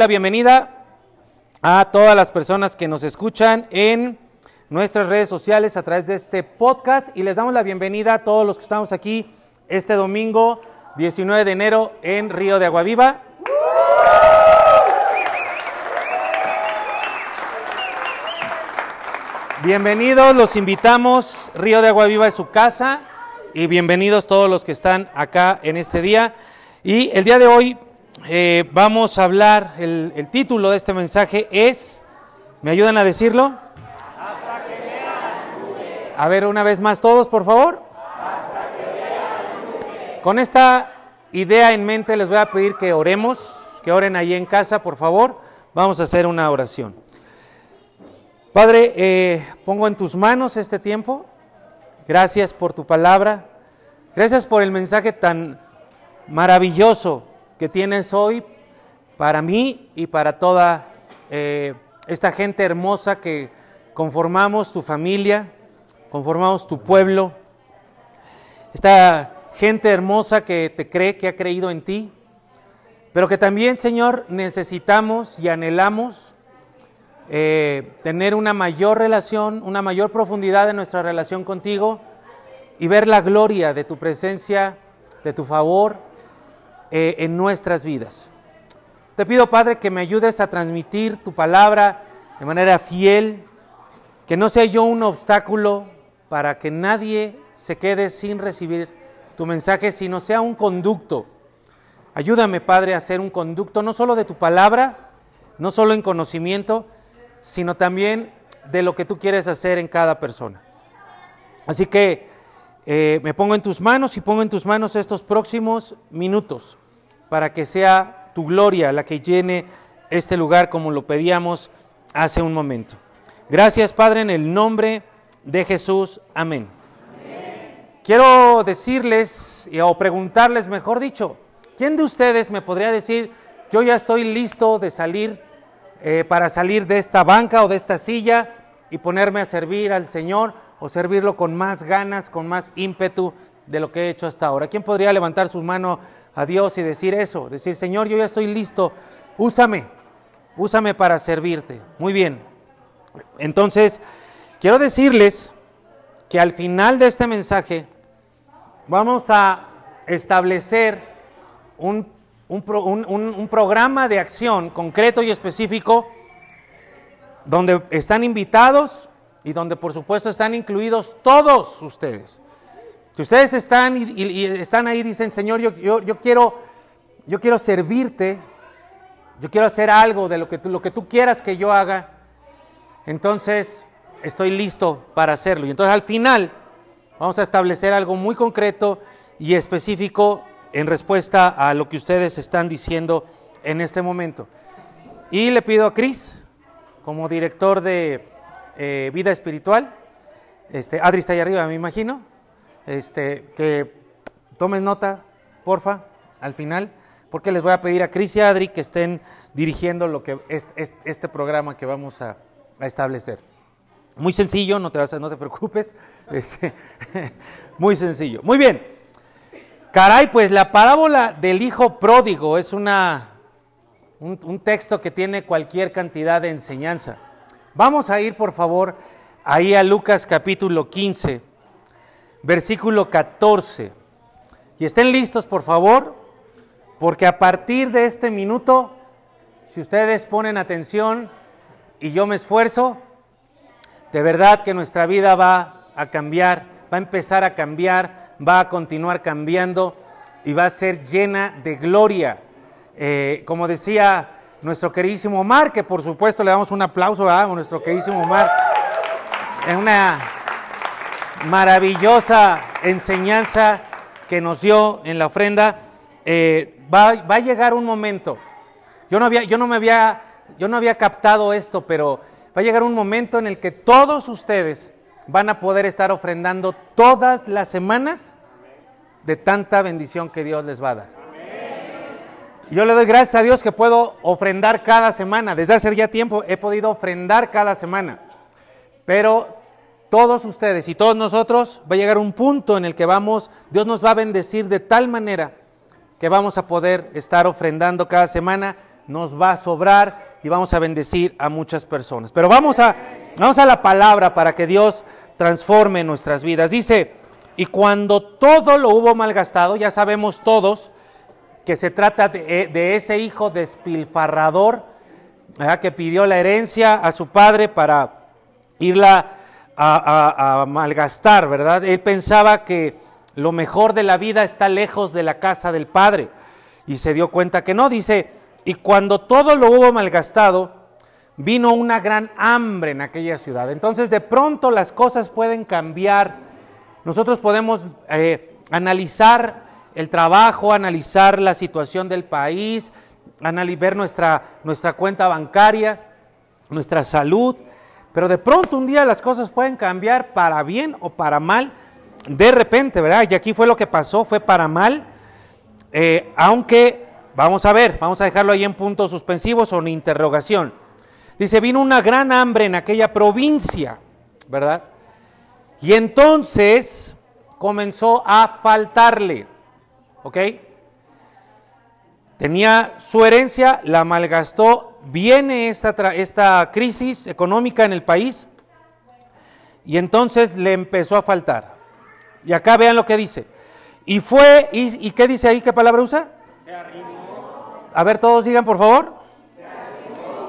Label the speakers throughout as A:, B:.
A: la bienvenida a todas las personas que nos escuchan en nuestras redes sociales a través de este podcast y les damos la bienvenida a todos los que estamos aquí este domingo 19 de enero en Río de Aguaviva. Bienvenidos, los invitamos. Río de Aguaviva es su casa y bienvenidos todos los que están acá en este día. Y el día de hoy eh, vamos a hablar, el, título de este mensaje es, ¿me ayudan a decirlo? A ver, una vez más todos, por favor. Con esta idea en mente les voy a pedir que oremos, que oren ahí en casa, por favor. Vamos a hacer una oración. Padre, eh, pongo en tus manos este tiempo. Gracias por tu palabra. Gracias por el mensaje tan maravilloso que tienes hoy para mí y para toda eh, esta gente hermosa que conformamos tu familia, conformamos tu pueblo. Esta gente hermosa que te cree, que ha creído en ti, pero que también, Señor, necesitamos y anhelamos eh, tener una mayor relación, una mayor profundidad en nuestra relación contigo y ver la gloria de tu presencia, de tu favor eh, en nuestras vidas. Te pido, Padre, que me ayudes a transmitir tu palabra de manera fiel, que no sea yo un obstáculo para que nadie se quede sin recibir tu mensaje, sino sea un conducto. Ayúdame, Padre, a ser un conducto no solo de tu palabra, no solo en conocimiento, sino también de lo que tú quieres hacer en cada persona. Así que eh, me pongo en tus manos y pongo en tus manos estos próximos minutos para que sea tu gloria la que llene este lugar como lo pedíamos hace un momento. Gracias Padre en el nombre de Jesús. Amén. Quiero decirles o preguntarles, mejor dicho, ¿quién de ustedes me podría decir, yo ya estoy listo de salir eh, para salir de esta banca o de esta silla y ponerme a servir al Señor o servirlo con más ganas, con más ímpetu de lo que he hecho hasta ahora. ¿Quién podría levantar su mano a Dios y decir eso? Decir, Señor, yo ya estoy listo, úsame, úsame para servirte. Muy bien. Entonces, quiero decirles que al final de este mensaje vamos a establecer un un, programa de acción concreto y específico donde están invitados y donde por supuesto están incluidos todos ustedes. Que ustedes están y, están ahí dicen, Señor, yo, yo, quiero, yo quiero servirte, yo quiero hacer algo de lo que, tú, lo que tú quieras que yo haga, entonces estoy listo para hacerlo. Y entonces al final vamos a establecer algo muy concreto y específico en respuesta a lo que ustedes están diciendo en este momento. Y le pido a Cris, como director de eh, vida espiritual, este, Adri está ahí arriba, me imagino, este, que tomen nota, porfa, al final, porque les voy a pedir a Cris y Adri que estén dirigiendo lo que es, este programa que vamos a, establecer. Muy sencillo, no te, no te preocupes, este, muy sencillo. Muy bien. Caray, pues la parábola del hijo pródigo es una, un, texto que tiene cualquier cantidad de enseñanza. Vamos a ir, por favor, ahí a Lucas capítulo 15, versículo 14. Y estén listos, por favor, porque a partir de este minuto, si ustedes ponen atención y yo me esfuerzo, de verdad que nuestra vida va a cambiar, va a empezar a cambiar va a continuar cambiando y va a ser llena de gloria. Eh, como decía nuestro queridísimo Omar, que por supuesto le damos un aplauso a nuestro queridísimo Omar, en una maravillosa enseñanza que nos dio en la ofrenda, eh, va, va, a llegar un momento. Yo no, había, yo, no me había, yo no había captado esto, pero va a llegar un momento en el que todos ustedes van a poder estar ofrendando todas las semanas de tanta bendición que Dios les va a dar. Yo le doy gracias a Dios que puedo ofrendar cada semana. Desde hace ya tiempo he podido ofrendar cada semana. Pero todos ustedes y todos nosotros va a llegar un punto en el que vamos, Dios nos va a bendecir de tal manera que vamos a poder estar ofrendando cada semana nos va a sobrar y vamos a bendecir a muchas personas. Pero vamos a, vamos a la palabra para que Dios transforme nuestras vidas. Dice, y cuando todo lo hubo malgastado, ya sabemos todos que se trata de, ese hijo despilfarrador que pidió la herencia a su padre para irla a, malgastar, ¿verdad? Él pensaba que lo mejor de la vida está lejos de la casa del padre y se dio cuenta que no, dice, y cuando todo lo hubo malgastado, vino una gran hambre en aquella ciudad. Entonces de pronto las cosas pueden cambiar. Nosotros podemos eh, analizar el trabajo, analizar la situación del país, ver nuestra, nuestra cuenta bancaria, nuestra salud, pero de pronto un día las cosas pueden cambiar para bien o para mal, de repente, ¿verdad? Y aquí fue lo que pasó, fue para mal, eh, aunque Vamos a ver, vamos a dejarlo ahí en puntos suspensivos o en interrogación. Dice, vino una gran hambre en aquella provincia, ¿verdad? Y entonces comenzó a faltarle, ¿ok? Tenía su herencia, la malgastó, viene esta, esta crisis económica en el país y entonces le empezó a faltar. Y acá vean lo que dice. Y fue, ¿y, y qué dice ahí? ¿Qué palabra usa? Se a ver, todos digan por favor.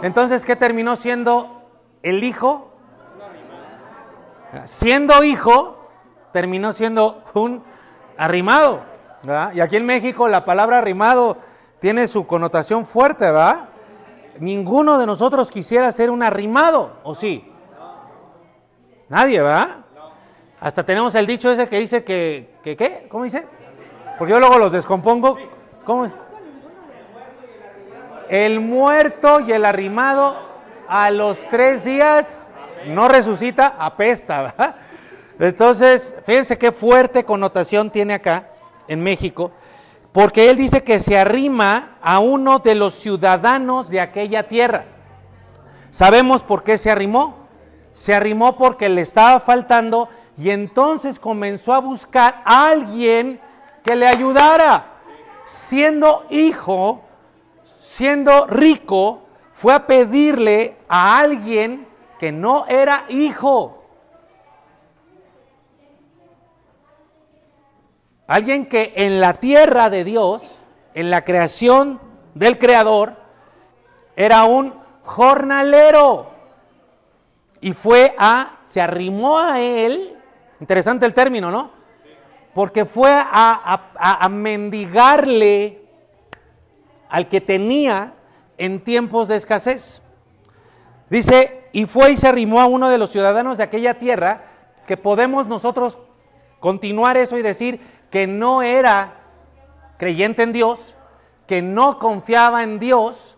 A: Entonces, ¿qué terminó siendo el hijo? Siendo hijo, terminó siendo un arrimado. Y aquí en México la palabra arrimado tiene su connotación fuerte, ¿verdad? Ninguno de nosotros quisiera ser un arrimado, ¿o sí? Nadie, ¿verdad? Hasta tenemos el dicho ese que dice que, que ¿qué? ¿Cómo dice? Porque yo luego los descompongo. ¿Cómo? El muerto y el arrimado a los tres días no resucita, apesta. Entonces, fíjense qué fuerte connotación tiene acá en México, porque él dice que se arrima a uno de los ciudadanos de aquella tierra. ¿Sabemos por qué se arrimó? Se arrimó porque le estaba faltando y entonces comenzó a buscar a alguien que le ayudara. Siendo hijo, siendo rico, fue a pedirle a alguien que no era hijo. Alguien que en la tierra de Dios, en la creación del Creador, era un jornalero. Y fue a, se arrimó a él, interesante el término, ¿no? Porque fue a, a, mendigarle al que tenía en tiempos de escasez. Dice, y fue y se arrimó a uno de los ciudadanos de aquella tierra, que podemos nosotros continuar eso y decir que no era creyente en Dios, que no confiaba en Dios,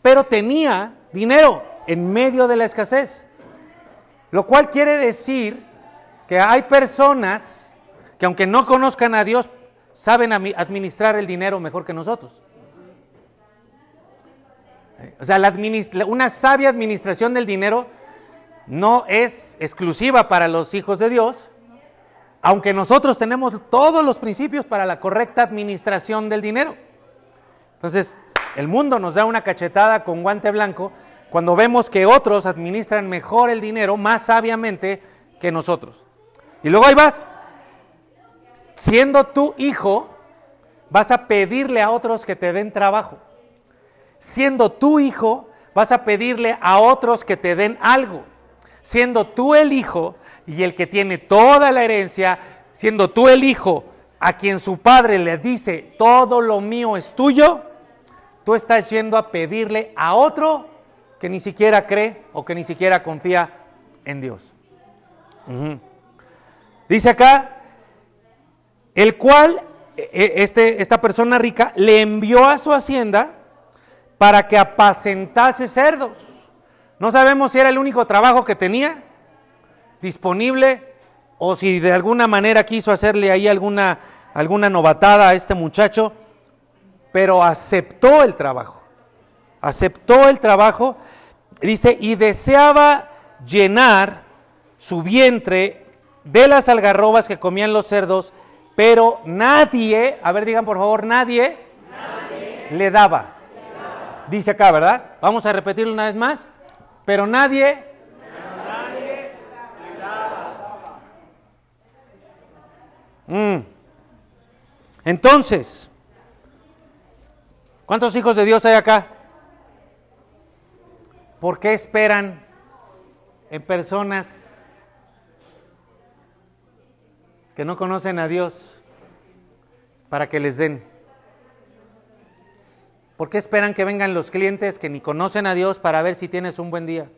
A: pero tenía dinero en medio de la escasez. Lo cual quiere decir que hay personas que aunque no conozcan a Dios, saben administrar el dinero mejor que nosotros. O sea, una sabia administración del dinero no es exclusiva para los hijos de Dios, aunque nosotros tenemos todos los principios para la correcta administración del dinero. Entonces, el mundo nos da una cachetada con guante blanco cuando vemos que otros administran mejor el dinero, más sabiamente que nosotros. Y luego ahí vas. Siendo tu hijo, vas a pedirle a otros que te den trabajo siendo tu hijo, vas a pedirle a otros que te den algo. Siendo tú el hijo y el que tiene toda la herencia, siendo tú el hijo a quien su padre le dice, todo lo mío es tuyo, tú estás yendo a pedirle a otro que ni siquiera cree o que ni siquiera confía en Dios. Dice acá, el cual, e, e, este, esta persona rica, le envió a su hacienda para que apacentase cerdos. No sabemos si era el único trabajo que tenía disponible o si de alguna manera quiso hacerle ahí alguna, alguna novatada a este muchacho, pero aceptó el trabajo. Aceptó el trabajo, dice, y deseaba llenar su vientre de las algarrobas que comían los cerdos, pero nadie, a ver digan por favor, nadie, nadie. le daba. Dice acá, ¿verdad? Vamos a repetirlo una vez más. Pero nadie... Mm. Entonces, ¿cuántos hijos de Dios hay acá? ¿Por qué esperan en personas que no conocen a Dios para que les den? ¿Por qué esperan que vengan los clientes que ni conocen a Dios para ver si tienes un buen día?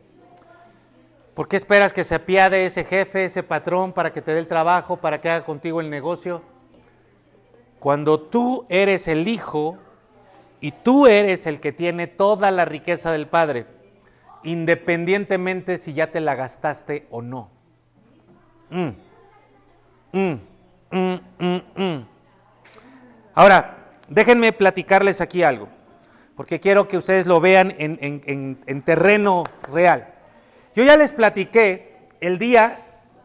A: ¿Por qué esperas que se apiade ese jefe, ese patrón, para que te dé el trabajo, para que haga contigo el negocio? Cuando tú eres el hijo y tú eres el que tiene toda la riqueza del Padre, independientemente si ya te la gastaste o no. Mm. Mm, mm, Ahora, déjenme platicarles aquí algo, porque quiero que ustedes lo vean en, terreno real. Yo ya les platiqué el día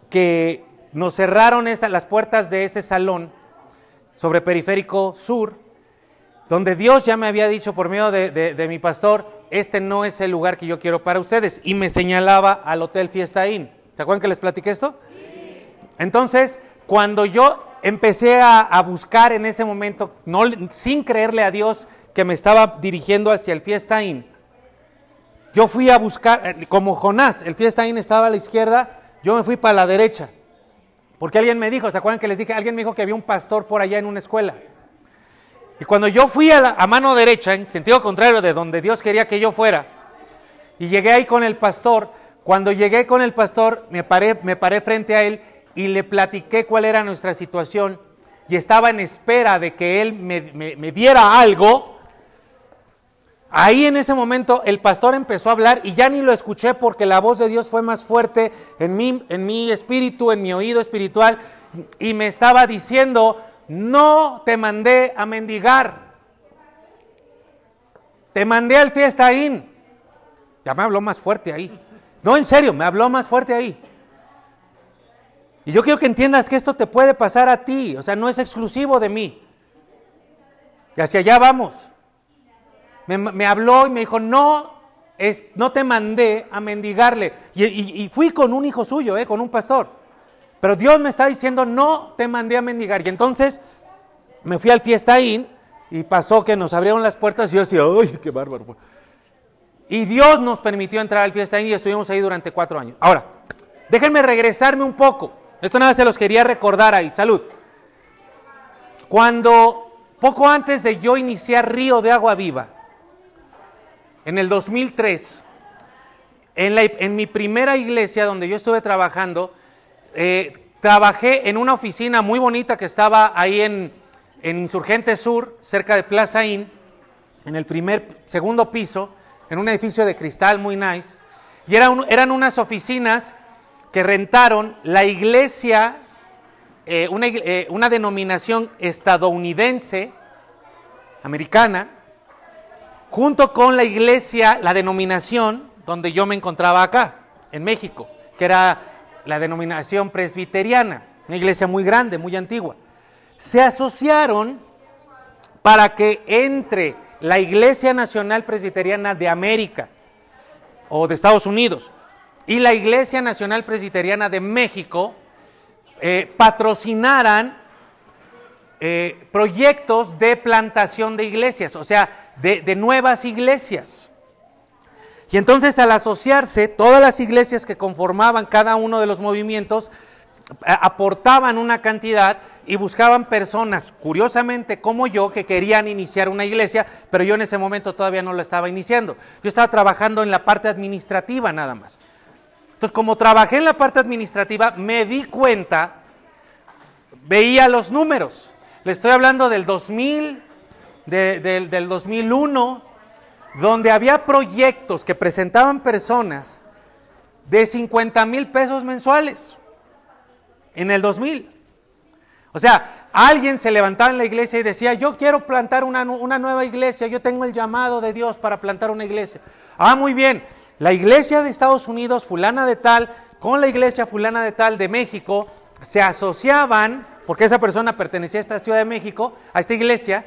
A: que nos cerraron las puertas de ese salón sobre Periférico Sur, donde Dios ya me había dicho por medio de mi pastor, este no es el lugar que yo quiero para ustedes. Y me señalaba al Hotel Fiesta Inn. ¿Se acuerdan que les platiqué esto? Entonces, cuando yo empecé a, buscar en ese momento, sin creerle a Dios me estaba dirigiendo hacia el Fiesta Inn, yo fui a buscar, eh, como Jonás, el Fiesta Inn estaba a la izquierda, yo me fui para la derecha. Porque alguien me dijo, ¿se acuerdan que les dije? Alguien me dijo que había un pastor por allá en una escuela. Y cuando yo fui a, mano derecha, en sentido contrario de donde Dios quería que yo fuera, y llegué ahí con el pastor, cuando llegué con el pastor, me paré, me paré frente a él y le platiqué cuál era nuestra situación y estaba en espera de que él me, diera algo. Ahí en ese momento el pastor empezó a hablar y ya ni lo escuché porque la voz de Dios fue más fuerte en mi, en mi espíritu, en mi oído espiritual y me estaba diciendo, no te mandé a mendigar. Te mandé al fiesta in. Ya me habló más fuerte ahí. No, en serio, me habló más fuerte ahí. Y yo quiero que entiendas que esto te puede pasar a ti, o sea, no es exclusivo de mí. Y hacia allá vamos. Me, habló y me dijo, no, es, no te mandé a mendigarle. Y, fui con un hijo suyo, eh, con un pastor. Pero Dios me está diciendo, no te mandé a mendigar. Y entonces me fui al fiesta in y pasó que nos abrieron las puertas y yo decía, ¡ay, qué bárbaro! Y Dior nos permitió entrar al fiesta in y estuvimos ahí durante cuatro años. Ahora, déjenme regresarme un poco. Esto nada se los quería recordar ahí. Salud. Cuando, poco antes de yo iniciar Río de Agua Viva, en el 2003, en, mi primera iglesia donde yo estuve trabajando, eh, trabajé en una oficina muy bonita que estaba ahí en, en Insurgente Sur, cerca de Plaza Inn, en el primer, segundo piso, en un edificio de cristal muy nice. Y eran unas oficinas que rentaron la iglesia, eh, eh, una denominación estadounidense, americana, junto con la iglesia, la denominación donde yo me encontraba acá, en México, que era la denominación presbiteriana, una iglesia muy grande, muy antigua. Se asociaron para que entre la Iglesia Nacional Presbiteriana de América o de Estados Unidos y la Iglesia Nacional Presbiteriana de México eh, patrocinaran eh, proyectos de plantación de iglesias, o sea, de nuevas iglesias. Y entonces al asociarse, todas las iglesias que conformaban cada uno de los movimientos aportaban una cantidad y buscaban personas, curiosamente como yo, que querían iniciar una iglesia, pero yo en ese momento todavía no lo estaba iniciando. Yo estaba trabajando en la parte administrativa nada más. Entonces, como trabajé en la parte administrativa, me di cuenta, veía los números. Le estoy hablando del 2000, del 2001, donde había proyectos que presentaban personas de 50 mil pesos mensuales en el 2000. O sea, alguien se levantaba en la iglesia y decía, yo quiero plantar una, una, nueva iglesia, yo tengo el llamado de Dios para plantar una iglesia. Ah, muy bien, la iglesia de Estados Unidos, fulana de tal, con la iglesia fulana de tal de México, se asociaban, porque esa persona pertenecía a esta Ciudad de México, a esta iglesia,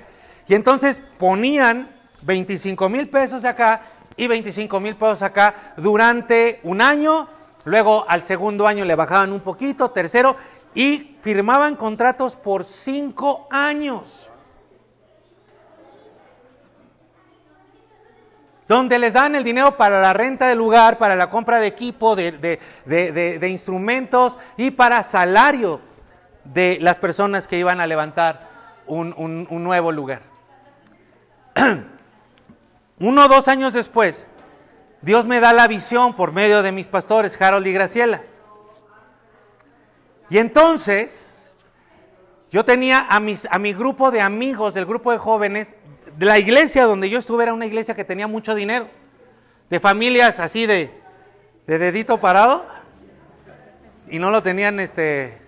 A: y entonces ponían 25 mil pesos acá y 25 mil pesos acá durante un año, luego al segundo año le bajaban un poquito, tercero, y firmaban contratos por cinco años. donde les dan el dinero para la renta del lugar, para la compra de equipo, de, instrumentos y para salario de las personas que iban a levantar un nuevo lugar. Uno o dos años después, Dios me da la visión por medio de mis pastores, Harold y Graciela. Y entonces, yo tenía a, mis, a mi grupo de amigos, del grupo de jóvenes, de la iglesia donde yo estuve era una iglesia que tenía mucho dinero, de familias así de, de dedito parado, y no lo tenían este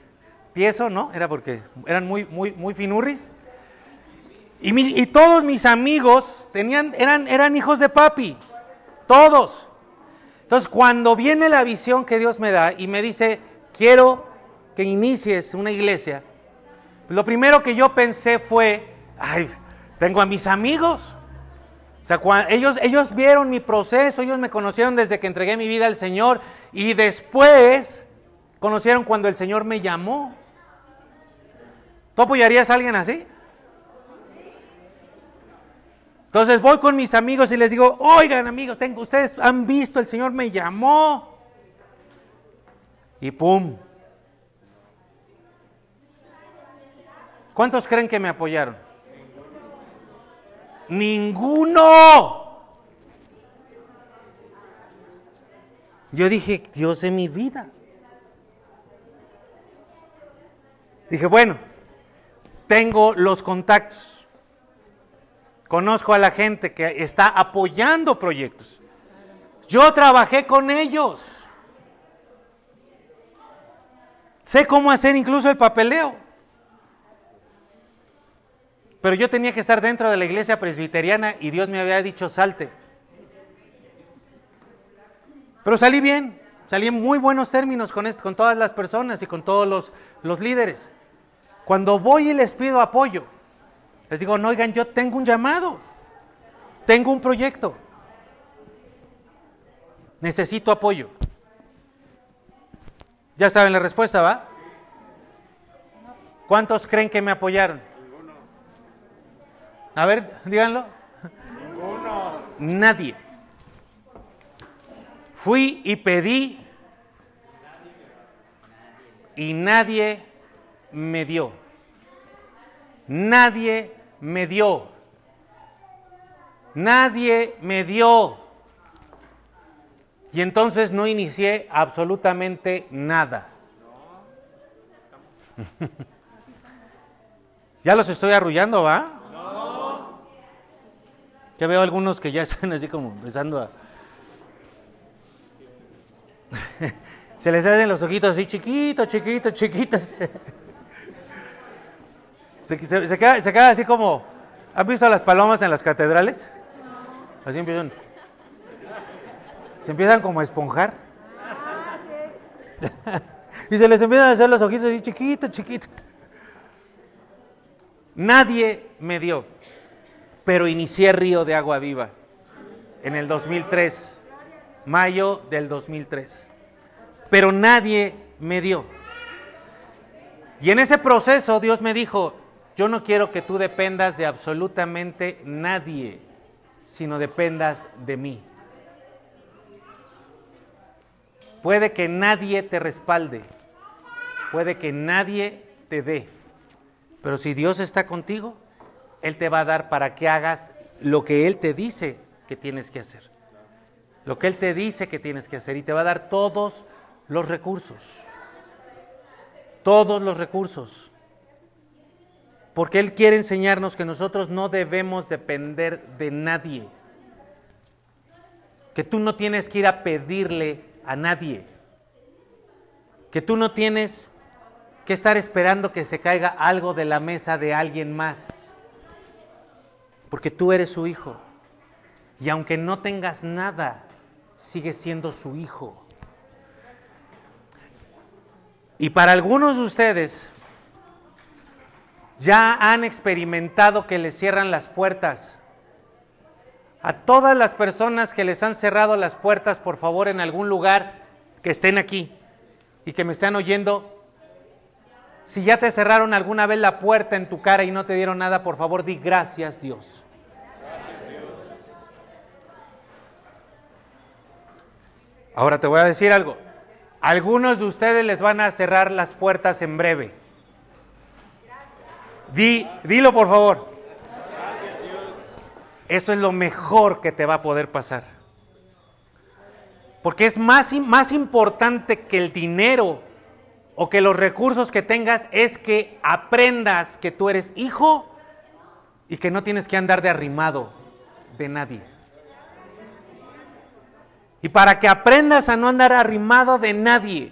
A: tieso, ¿no? Era porque eran muy, muy, muy finurris. Y, y todos mis amigos tenían, eran, eran hijos de papi, todos. Entonces, cuando viene la visión que Dios me da y me dice, quiero que inicies una iglesia, lo primero que yo pensé fue, ay, tengo a mis amigos. O sea, ellos, ellos vieron mi proceso, ellos me conocieron desde que entregué mi vida al Señor y después conocieron cuando el Señor me llamó. ¿Tú apoyarías a alguien así? Entonces voy con mis amigos y les digo, oigan amigos, tengo, ustedes han visto, el Señor me llamó. Y pum. ¿Cuántos creen que me apoyaron? Ninguno. Yo dije, Dios de mi vida. Dije, bueno, tengo los contactos. Conozco a la gente que está apoyando proyectos. Yo trabajé con ellos. Sé cómo hacer incluso el papeleo. Pero yo tenía que estar dentro de la iglesia presbiteriana y Dios me había dicho salte. Pero salí bien, salí en muy buenos términos con, con todas las personas y con todos los, los líderes. Cuando voy y les pido apoyo, les digo, no, oigan, yo tengo un llamado, tengo un proyecto, necesito apoyo. Ya saben la respuesta, ¿va? ¿Cuántos creen que me apoyaron? A ver, díganlo. Nadie. Fui y pedí y nadie me dio. Nadie me dio. Nadie me dio. Y entonces no inicié absolutamente nada. ya los estoy arrullando, ¿va? Ya veo algunos que ya están así como empezando a... se les hacen los ojitos así chiquitos, chiquitos, chiquitos. se, se, queda, así como... ¿Han visto las palomas en las catedrales? Así empiezan... Se empiezan como a esponjar. y se les empiezan a hacer los ojitos así chiquitos, chiquitos. Nadie me dio pero inicié Río de Agua Viva en el 2003, mayo del 2003. Pero nadie me dio. Y en ese proceso Dios me dijo, yo no quiero que tú dependas de absolutamente nadie, sino dependas de mí. Puede que nadie te respalde, puede que nadie te dé, pero si Dios está contigo, él te va a dar para que hagas lo que Él te dice que tienes que hacer. Lo que Él te dice que tienes que hacer. Y te va a dar todos los recursos. Todos los recursos. Porque Él quiere enseñarnos que nosotros no debemos depender de nadie. Que tú no tienes que ir a pedirle a nadie. Que tú no tienes que estar esperando que se caiga algo de la mesa de alguien más porque tú eres su hijo. Y aunque no tengas nada, sigues siendo su hijo. Y para algunos de ustedes ya han experimentado que les cierran las puertas A todas las personas que les han cerrado las puertas, por favor, en algún lugar que estén aquí y que me estén oyendo, si ya te cerraron alguna vez la puerta en tu cara y no te dieron nada, por favor, di gracias Dios. Ahora te voy a decir algo. Algunos de ustedes les van a cerrar las puertas en breve. Di, dilo por favor. Eso es lo mejor que te va a poder pasar. Porque es más, más importante que el dinero o que los recursos que tengas es que aprendas que tú eres hijo y que no tienes que andar de arrimado de nadie. Y para que aprendas a no andar arrimado de nadie,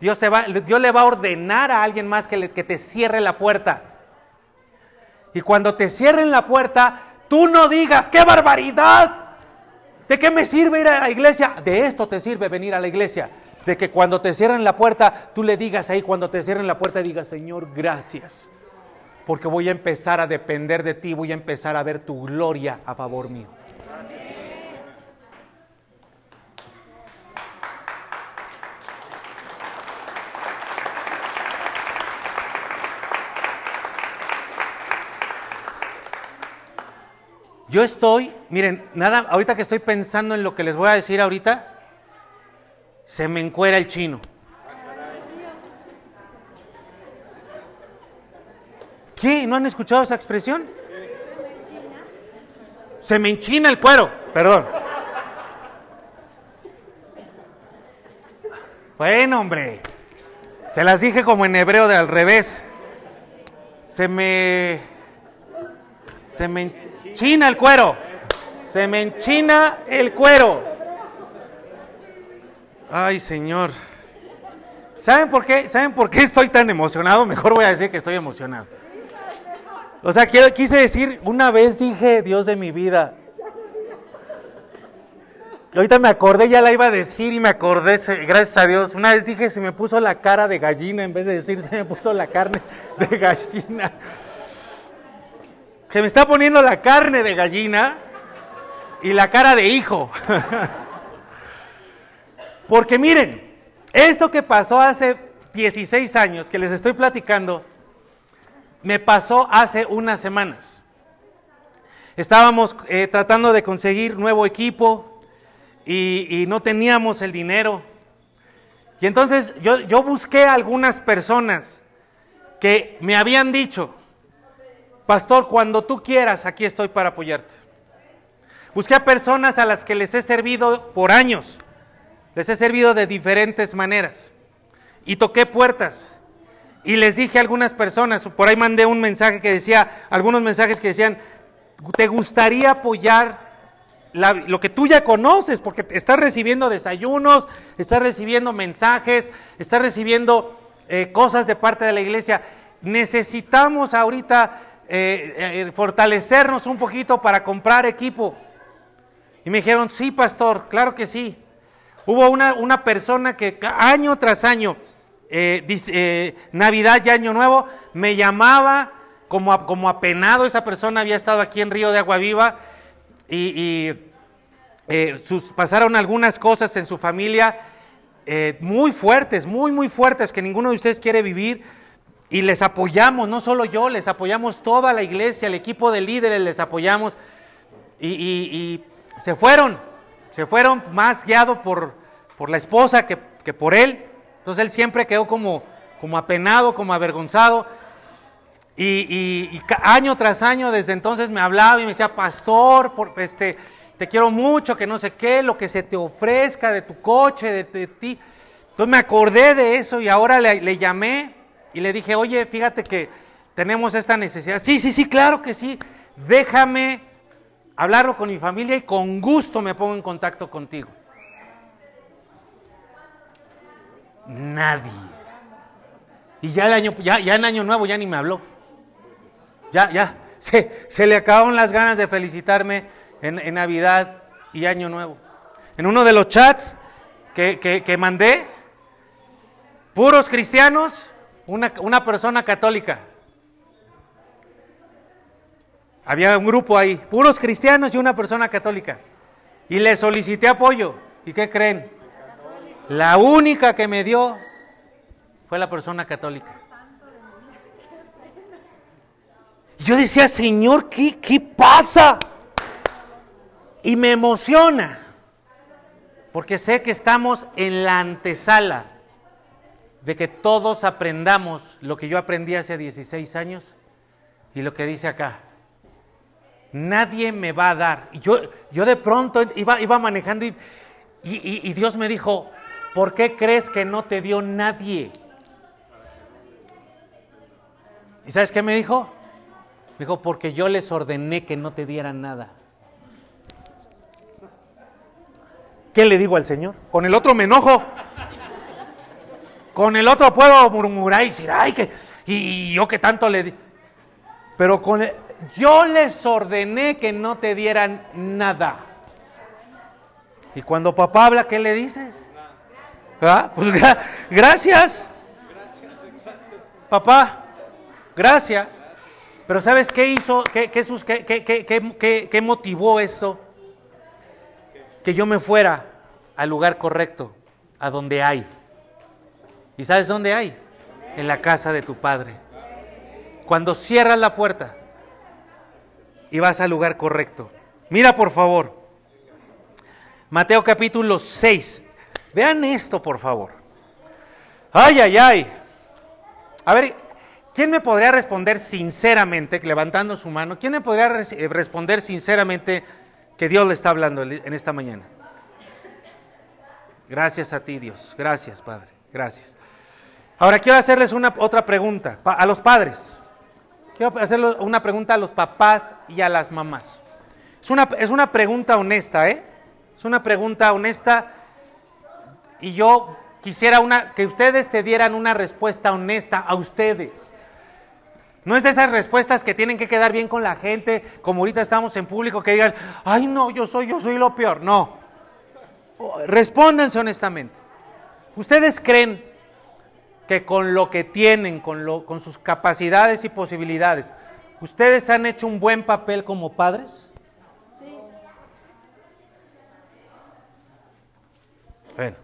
A: Dios, va, Dios le va a ordenar a alguien más que, que te cierre la puerta. Y cuando te cierren la puerta, tú no digas, ¡qué barbaridad! ¿De qué me sirve ir a la iglesia? De esto te sirve venir a la iglesia de que cuando te cierren la puerta, tú le digas ahí, cuando te cierren la puerta, digas, Señor, gracias, porque voy a empezar a depender de ti, voy a empezar a ver tu gloria a favor mío. Yo estoy, miren, nada, ahorita que estoy pensando en lo que les voy a decir ahorita, se me encuera el chino. ¿Qué? ¿No han escuchado esa expresión? Se me enchina el cuero, perdón. Bueno, hombre, se las dije como en hebreo de al revés. Se me... Se me enchina el cuero. Se me enchina el cuero. Ay, Señor. ¿Saben por qué? ¿Saben por qué estoy tan emocionado? Mejor voy a decir que estoy emocionado. O sea, quise decir, una vez dije, Dios de mi vida. Y ahorita me acordé, ya la iba a decir y me acordé, gracias a Dios. Una vez dije, se me puso la cara de gallina en vez de decir, se me puso la carne de gallina. Se me está poniendo la carne de gallina y la cara de hijo. Porque miren, esto que pasó hace 16 años, que les estoy platicando, me pasó hace unas semanas. Estábamos eh, tratando de conseguir nuevo equipo y, no teníamos el dinero. Y entonces yo, yo busqué a algunas personas que me habían dicho, pastor, cuando tú quieras, aquí estoy para apoyarte. Busqué a personas a las que les he servido por años les he servido de diferentes maneras. Y toqué puertas. Y les dije a algunas personas, por ahí mandé un mensaje que decía, algunos mensajes que decían, ¿te gustaría apoyar lo que tú ya conoces? Porque estás recibiendo desayunos, estás recibiendo mensajes, estás recibiendo eh, cosas de parte de la iglesia. Necesitamos ahorita eh, eh, fortalecernos un poquito para comprar equipo. Y me dijeron, sí, pastor, claro que sí. Hubo una, persona que año tras año, eh, eh, Navidad y Año Nuevo, me llamaba como, como apenado. Esa persona había estado aquí en Río de Agua Viva y, eh, sus, pasaron algunas cosas en su familia muy fuertes, muy, muy fuertes que ninguno de ustedes quiere vivir. Y les apoyamos, no solo yo, les apoyamos toda la iglesia, el equipo de líderes les apoyamos. y se fueron, se fueron más guiados por, por la esposa que, por él. Entonces él siempre quedó como, como apenado, como avergonzado. Y, año tras año, desde entonces me hablaba y me decía, pastor, por, este, te quiero mucho, que no sé qué, lo que se te ofrezca de tu coche, de, ti. Entonces me acordé de eso y ahora le, llamé y le dije, oye, fíjate que tenemos esta necesidad. Sí, sí, sí, claro que sí. Déjame hablarlo con mi familia y con gusto me pongo en contacto contigo. Nadie. Y ya, el año, ya, ya en Año Nuevo ya ni me habló. Ya, ya. Se, se le acabaron las ganas de felicitarme en, Navidad y Año Nuevo. En uno de los chats que, que, mandé, puros cristianos, una, una persona católica. Había un grupo ahí, puros cristianos y una persona católica. Y le solicité apoyo. ¿Y qué creen? La única que me dio fue la persona católica. Yo decía, Señor, ¿qué, qué pasa? Y me emociona, porque sé que estamos en la antesala de que todos aprendamos lo que yo aprendí hace 16 años y lo que dice acá. Nadie me va a dar. Yo, yo de pronto iba, iba manejando y, y Dios me dijo, ¿por qué crees que no te dio nadie? ¿Y sabes qué me dijo? Me dijo, porque yo les ordené que no te dieran nada. ¿Qué le digo al Señor? Con el otro me enojo. Con el otro puedo murmurar y decir, ay, que, y, yo que tanto le di. Pero con yo les ordené que no te dieran nada. Y cuando papá habla, ¿qué le dices? ¿Ah? Pues gracias. Papá, gracias. Pero ¿sabes qué hizo? ¿Qué, qué, qué motivó esto? Que yo me fuera al lugar correcto, a donde hay. ¿Y sabes dónde hay? En la casa de tu Padre. Cuando cierras la puerta y vas al lugar correcto. Mira por favor. Mateo capítulo 6. Vean esto por favor. Ay, ay, ay. A ver, ¿quién me podría responder sinceramente, levantando su mano, quién me podría eh, responder sinceramente que Dios le está hablando en esta mañana? Gracias a ti, Dios. Gracias, Padre. Gracias. Ahora quiero hacerles una otra pregunta a los padres. Quiero hacerle una pregunta a los papás y a las mamás. Es una, es una pregunta honesta, ¿eh? Es una pregunta honesta y yo quisiera una, que ustedes se dieran una respuesta honesta a ustedes. No es de esas respuestas que tienen que quedar bien con la gente, como ahorita estamos en público, que digan, ay no, yo soy, yo soy lo peor. No. Respóndanse honestamente. ¿Ustedes creen que con lo que tienen, con, lo, con sus capacidades y posibilidades, ¿ustedes han hecho un buen papel como padres? Sí. Bueno,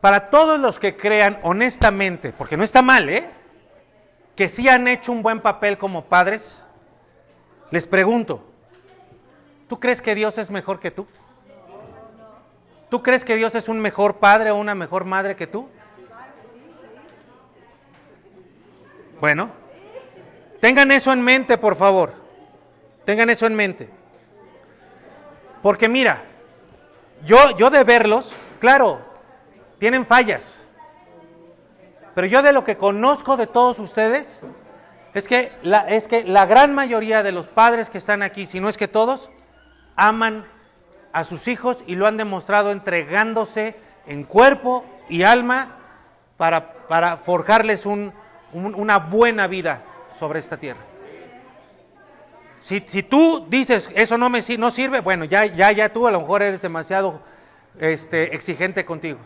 A: para todos los que crean honestamente, porque no está mal, ¿eh? Que sí han hecho un buen papel como padres, les pregunto, ¿tú crees que Dios es mejor que tú? ¿Tú crees que Dios es un mejor padre o una mejor madre que tú? Bueno, tengan eso en mente, por favor. Tengan eso en mente. Porque mira, yo, yo de verlos, claro, tienen fallas. Pero yo de lo que conozco de todos ustedes, es que, la, es que la gran mayoría de los padres que están aquí, si no es que todos, aman a sus hijos y lo han demostrado entregándose en cuerpo y alma para, para forjarles un, una buena vida sobre esta tierra. Si, tú dices, eso no me no sirve, bueno, ya, ya, ya tú a lo mejor eres demasiado este, exigente contigo.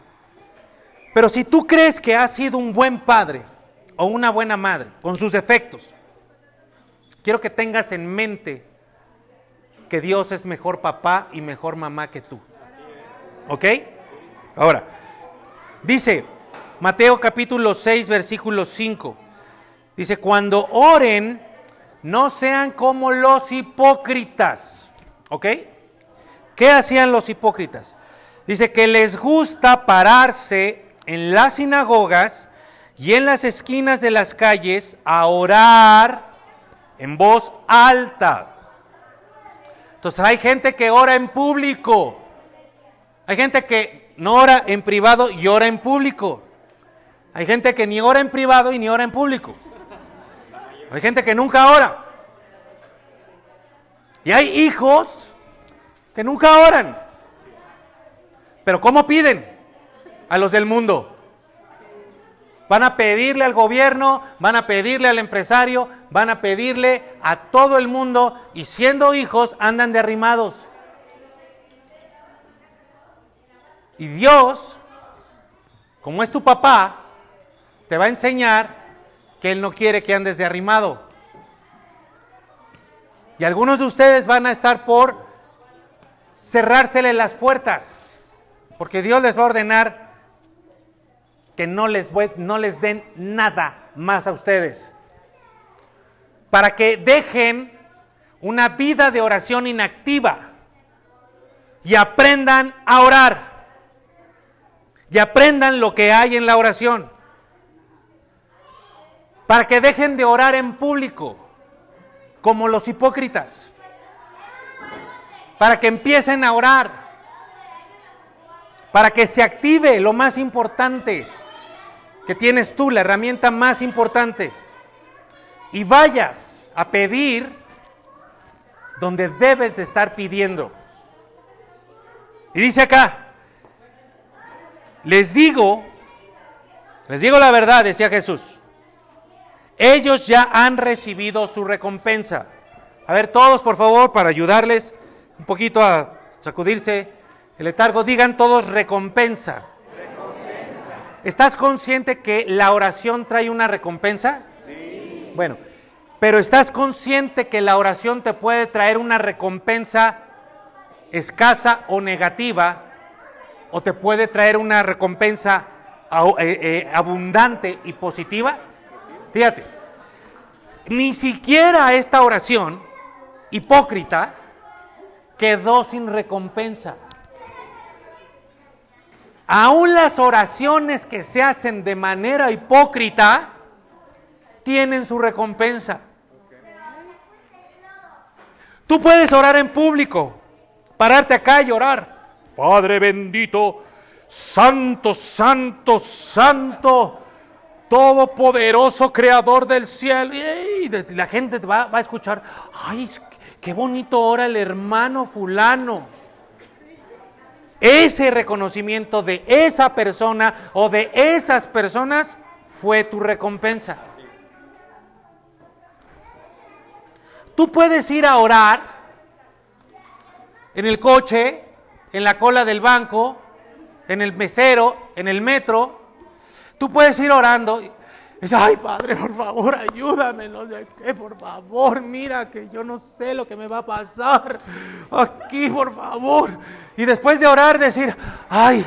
A: Pero si tú crees que has sido un buen padre o una buena madre, con sus defectos, quiero que tengas en mente que Dios es mejor papá y mejor mamá que tú. ¿Ok? Ahora, dice, Mateo capítulo 6, versículo 5. Dice, cuando oren, no sean como los hipócritas. ¿Ok? ¿Qué hacían los hipócritas? Dice que les gusta pararse en las sinagogas y en las esquinas de las calles a orar en voz alta. Entonces hay gente que ora en público. Hay gente que no ora en privado y ora en público. Hay gente que ni ora en privado y ni ora en público. Hay gente que nunca ora. Y hay hijos que nunca oran. Pero ¿cómo piden a los del mundo? Van a pedirle al gobierno, van a pedirle al empresario, van a pedirle a todo el mundo y siendo hijos andan derrimados. Y Dios, como es tu papá, va a enseñar que Él no quiere que andes de arrimado. Y algunos de ustedes van a estar por cerrársele las puertas, porque Dios les va a ordenar que no les, no les den nada más a ustedes, para que dejen una vida de oración inactiva y aprendan a orar y aprendan lo que hay en la oración, para que dejen de orar en público como los hipócritas, para que empiecen a orar, para que se active lo más importante que tienes tú, la herramienta más importante, y vayas a pedir donde debes de estar pidiendo. Y dice acá, les digo, les digo la verdad, decía Jesús, ellos ya han recibido su recompensa. A ver, todos, por favor, para ayudarles un poquito a sacudirse el letargo, digan todos recompensa. ¿Estás consciente que la oración trae una recompensa? Sí. Bueno, pero ¿estás consciente que la oración te puede traer una recompensa escasa o negativa? ¿O te puede traer una recompensa eh, eh, abundante y positiva? Fíjate, ni siquiera esta oración hipócrita quedó sin recompensa. Aún las oraciones que se hacen de manera hipócrita tienen su recompensa. Tú puedes orar en público, pararte acá y orar. Padre bendito, santo, santo, santo todopoderoso creador del cielo. Y la gente va, a escuchar, ay, qué bonito ora el hermano fulano. Ese reconocimiento de esa persona o de esas personas fue tu recompensa. Tú puedes ir a orar en el coche, en la cola del banco, en el mesero, en el metro, Tú puedes ir orando y dices, ay Padre, por favor, ayúdame, por favor, mira que yo no sé lo que me va a pasar. Aquí, por favor. Y después de orar decir, ay,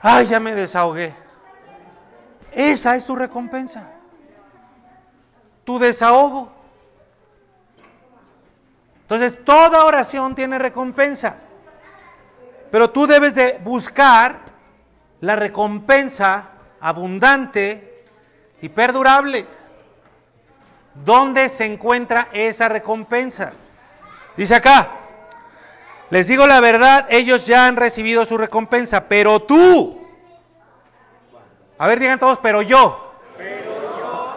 A: ay, ya me desahogué. Esa es tu recompensa. Tu desahogo. Entonces, toda oración tiene recompensa. Pero tú debes de buscar la recompensa abundante y perdurable. ¿Dónde se encuentra esa recompensa? Dice acá, les digo la verdad, ellos ya han recibido su recompensa, pero tú, a ver, digan todos, pero yo.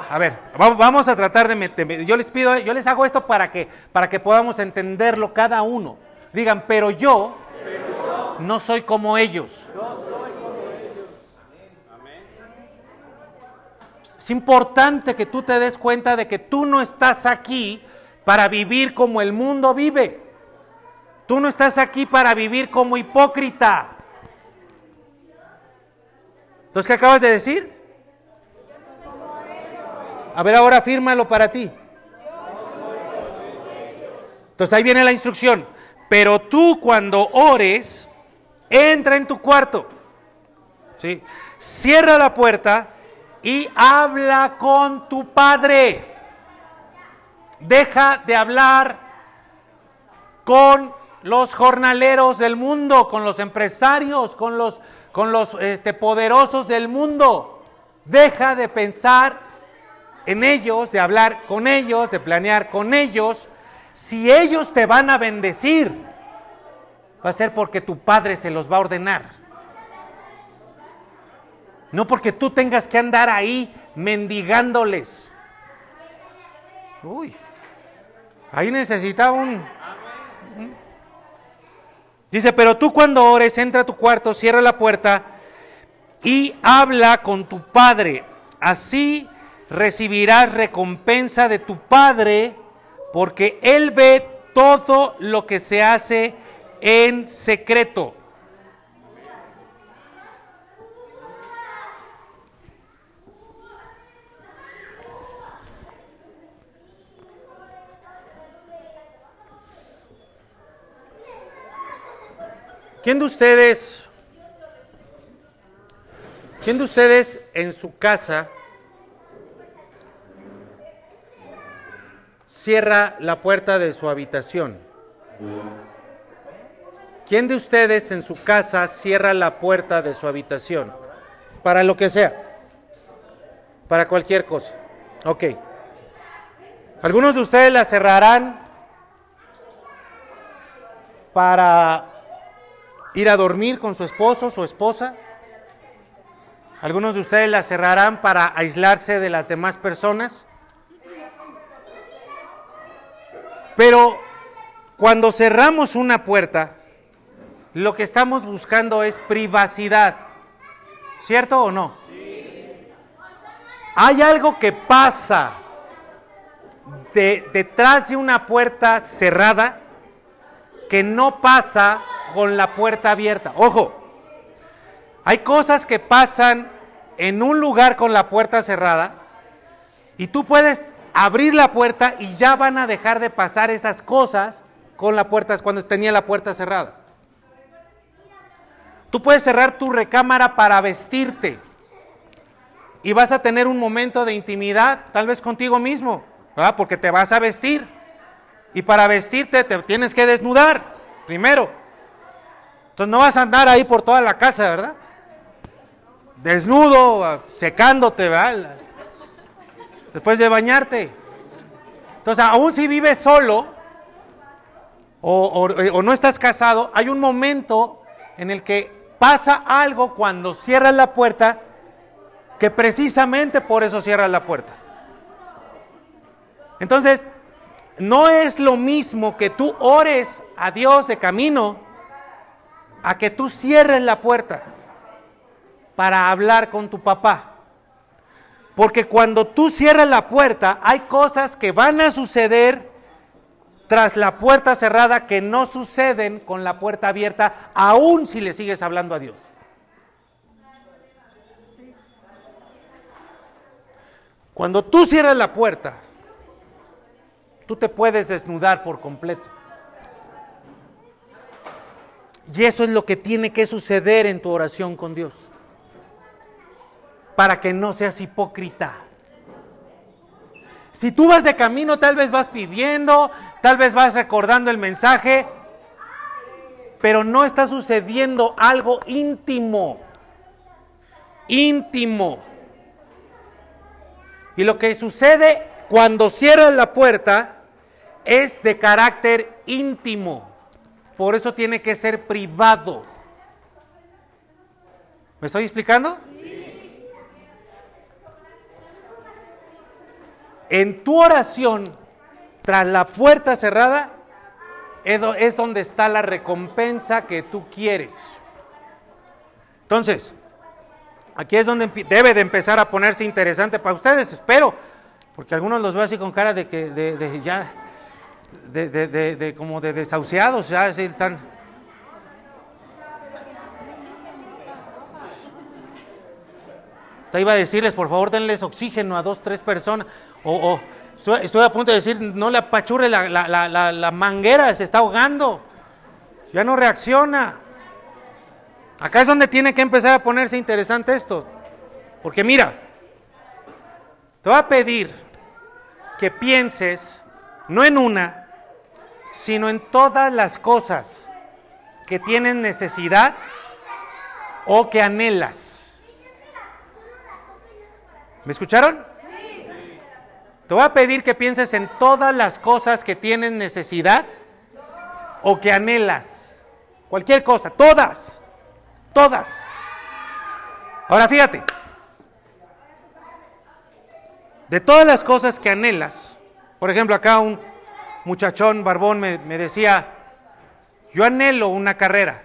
A: A ver, vamos a tratar de meter, yo les pido, yo les hago esto para que, para que podamos entenderlo cada uno. Digan, pero yo, no soy como ellos. Es importante que tú te des cuenta de que tú no estás aquí para vivir como el mundo vive. Tú no estás aquí para vivir como hipócrita. Entonces, ¿qué acabas de decir? A ver, ahora fírmalo para ti. Entonces ahí viene la instrucción. Pero tú cuando ores, entra en tu cuarto. ¿sí? Cierra la puerta y habla con tu padre. Deja de hablar con los jornaleros del mundo, con los empresarios, con los, con los este, poderosos del mundo. Deja de pensar en ellos, de hablar con ellos, de planear con ellos. Si ellos te van a bendecir, va a ser porque tu padre se los va a ordenar. No porque tú tengas que andar ahí mendigándoles. Uy, ahí necesitaba un... Dice, pero tú cuando ores, entra a tu cuarto, cierra la puerta y habla con tu padre. Así recibirás recompensa de tu padre, porque él ve todo lo que se hace en secreto. ¿Quién de ustedes, quién de ustedes en su casa cierra la puerta de su habitación? ¿Quién de ustedes en su casa cierra la puerta de su habitación? Para lo que sea. Para cualquier cosa. Ok. Algunos de ustedes la cerrarán para ir a dormir con su esposo, su esposa. Algunos de ustedes la cerrarán para aislarse de las demás personas. Pero cuando cerramos una puerta, lo que estamos buscando es privacidad. ¿Cierto o no? Hay algo que pasa detrás de una puerta cerrada que no pasa con la puerta abierta. Ojo, hay cosas que pasan en un lugar con la puerta cerrada y tú puedes abrir la puerta y ya van a dejar de pasar esas cosas con la puerta cuando tenía la puerta cerrada. Tú puedes cerrar tu recámara para vestirte y vas a tener un momento de intimidad, tal vez contigo mismo, porque te vas a vestir. Y para vestirte te tienes que desnudar primero. Entonces no vas a andar ahí por toda la casa, ¿verdad? Desnudo, secándote, ¿verdad? Después de bañarte. Entonces, aún si vives solo o, o no estás casado, hay un momento en el que pasa algo cuando cierras la puerta que precisamente por eso cierras la puerta. Entonces, no es lo mismo que tú ores a Dios de camino a que tú cierres la puerta para hablar con tu papá. Porque cuando tú cierras la puerta, hay cosas que van a suceder tras la puerta cerrada que no suceden con la puerta abierta, aun si le sigues hablando a Dios. Cuando tú cierras la puerta, tú te puedes desnudar por completo. Y eso es lo que tiene que suceder en tu oración con Dios. Para que no seas hipócrita. Si tú vas de camino, tal vez vas pidiendo, tal vez vas recordando el mensaje, pero no está sucediendo algo íntimo. Íntimo. Y lo que sucede cuando cierras la puerta es de carácter íntimo. Por eso tiene que ser privado. ¿Me estoy explicando? En tu oración, tras la puerta cerrada, es donde está la recompensa que tú quieres. Entonces, Aquí es donde debe de empezar a ponerse interesante para ustedes, espero, porque algunos los veo así con cara de que de, ya, de, como de desahuciados, ya así están. Te iba a decirles, por favor, denles oxígeno a dos, tres personas, o, estoy, a punto de decir, no le apachurre la, la, la manguera, se está ahogando, ya no reacciona. Acá es donde tiene que empezar a ponerse interesante esto. Porque mira, te voy a pedir que pienses no en una, sino en todas las cosas que tienes necesidad o que anhelas. ¿Me escucharon? Te voy a pedir que pienses en todas las cosas que tienes necesidad o que anhelas. Cualquier cosa, todas. Todas. Ahora fíjate, de todas las cosas que anhelas, por ejemplo, acá un muchachón barbón me, decía, yo anhelo una carrera.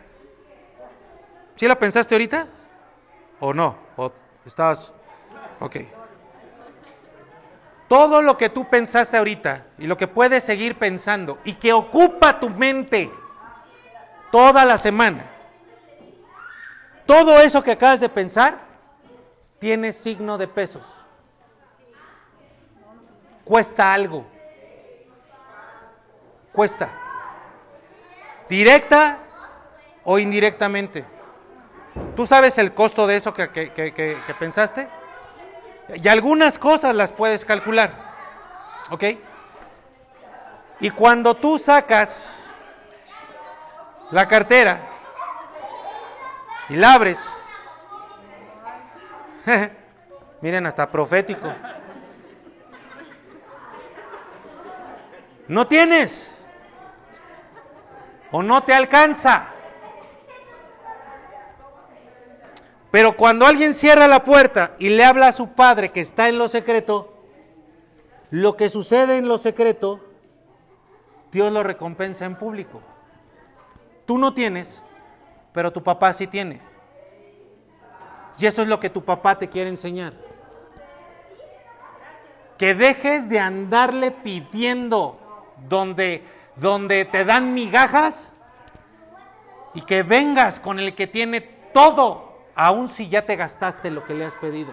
A: ¿Sí la pensaste ahorita? ¿O no? ¿O estabas? Ok. Todo lo que tú pensaste ahorita y lo que puedes seguir pensando y que ocupa tu mente toda la semana, todo eso que acabas de pensar tiene signo de pesos. Cuesta algo. Cuesta. Directa o indirectamente. ¿Tú sabes el costo de eso que, que- que- pensaste? Y algunas cosas las puedes calcular. ¿Ok? Y cuando tú sacas la cartera y la abres, miren, hasta profético. No tienes. O no te alcanza. Pero cuando alguien cierra la puerta y le habla a su padre que está en lo secreto, lo que sucede en lo secreto, Dios lo recompensa en público. Tú no tienes, pero tu papá sí tiene. Y eso es lo que tu papá te quiere enseñar. Que dejes de andarle pidiendo donde, donde te dan migajas y que vengas con el que tiene todo, aun si ya te gastaste lo que le has pedido.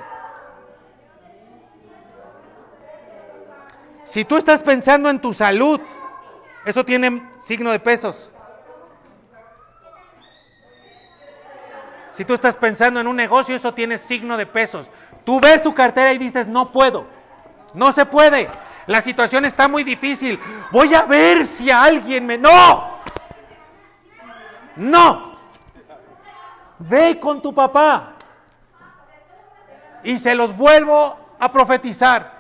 A: Si tú estás pensando en tu salud, eso tiene signo de pesos. Si tú estás pensando en un negocio, eso tiene signo de pesos. Tú ves tu cartera y dices, no puedo, no se puede. La situación está muy difícil. Voy a ver si alguien me... No. No. Ve con tu papá. Y se los vuelvo a profetizar.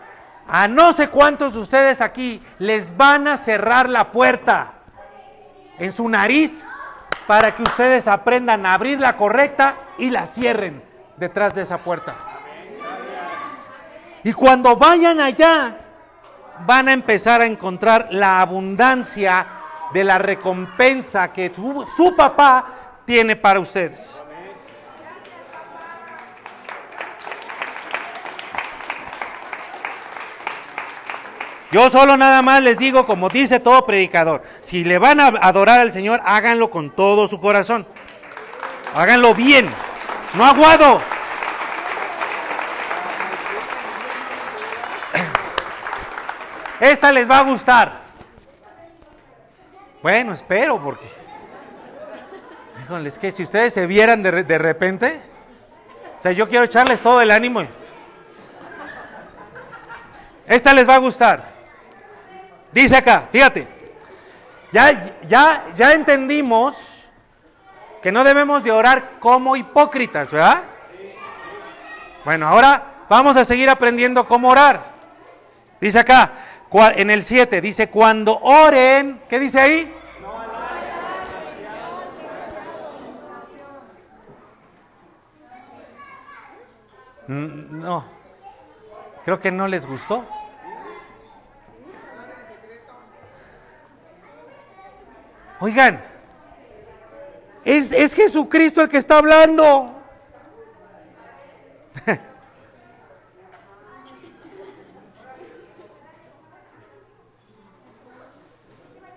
A: A no sé cuántos de ustedes aquí les van a cerrar la puerta en su nariz para que ustedes aprendan a abrir la correcta y la cierren detrás de esa puerta. Y cuando vayan allá, van a empezar a encontrar la abundancia de la recompensa que su, papá tiene para ustedes. Yo solo nada más les digo, como dice todo predicador, si le van a adorar al Señor, háganlo con todo su corazón. Háganlo bien, no aguado. Esta les va a gustar. Bueno, espero porque... Híjole, es que si ustedes se vieran de, de repente, o sea, yo quiero echarles todo el ánimo. Esta les va a gustar. Dice acá, fíjate, ya, ya, ya entendimos que no debemos de orar como hipócritas, ¿verdad? Bueno, ahora vamos a seguir aprendiendo cómo orar. Dice acá, en el 7, dice, cuando oren, ¿qué dice ahí? Mm, No, creo que no les gustó. Oigan, es, es Jesucristo el que está hablando.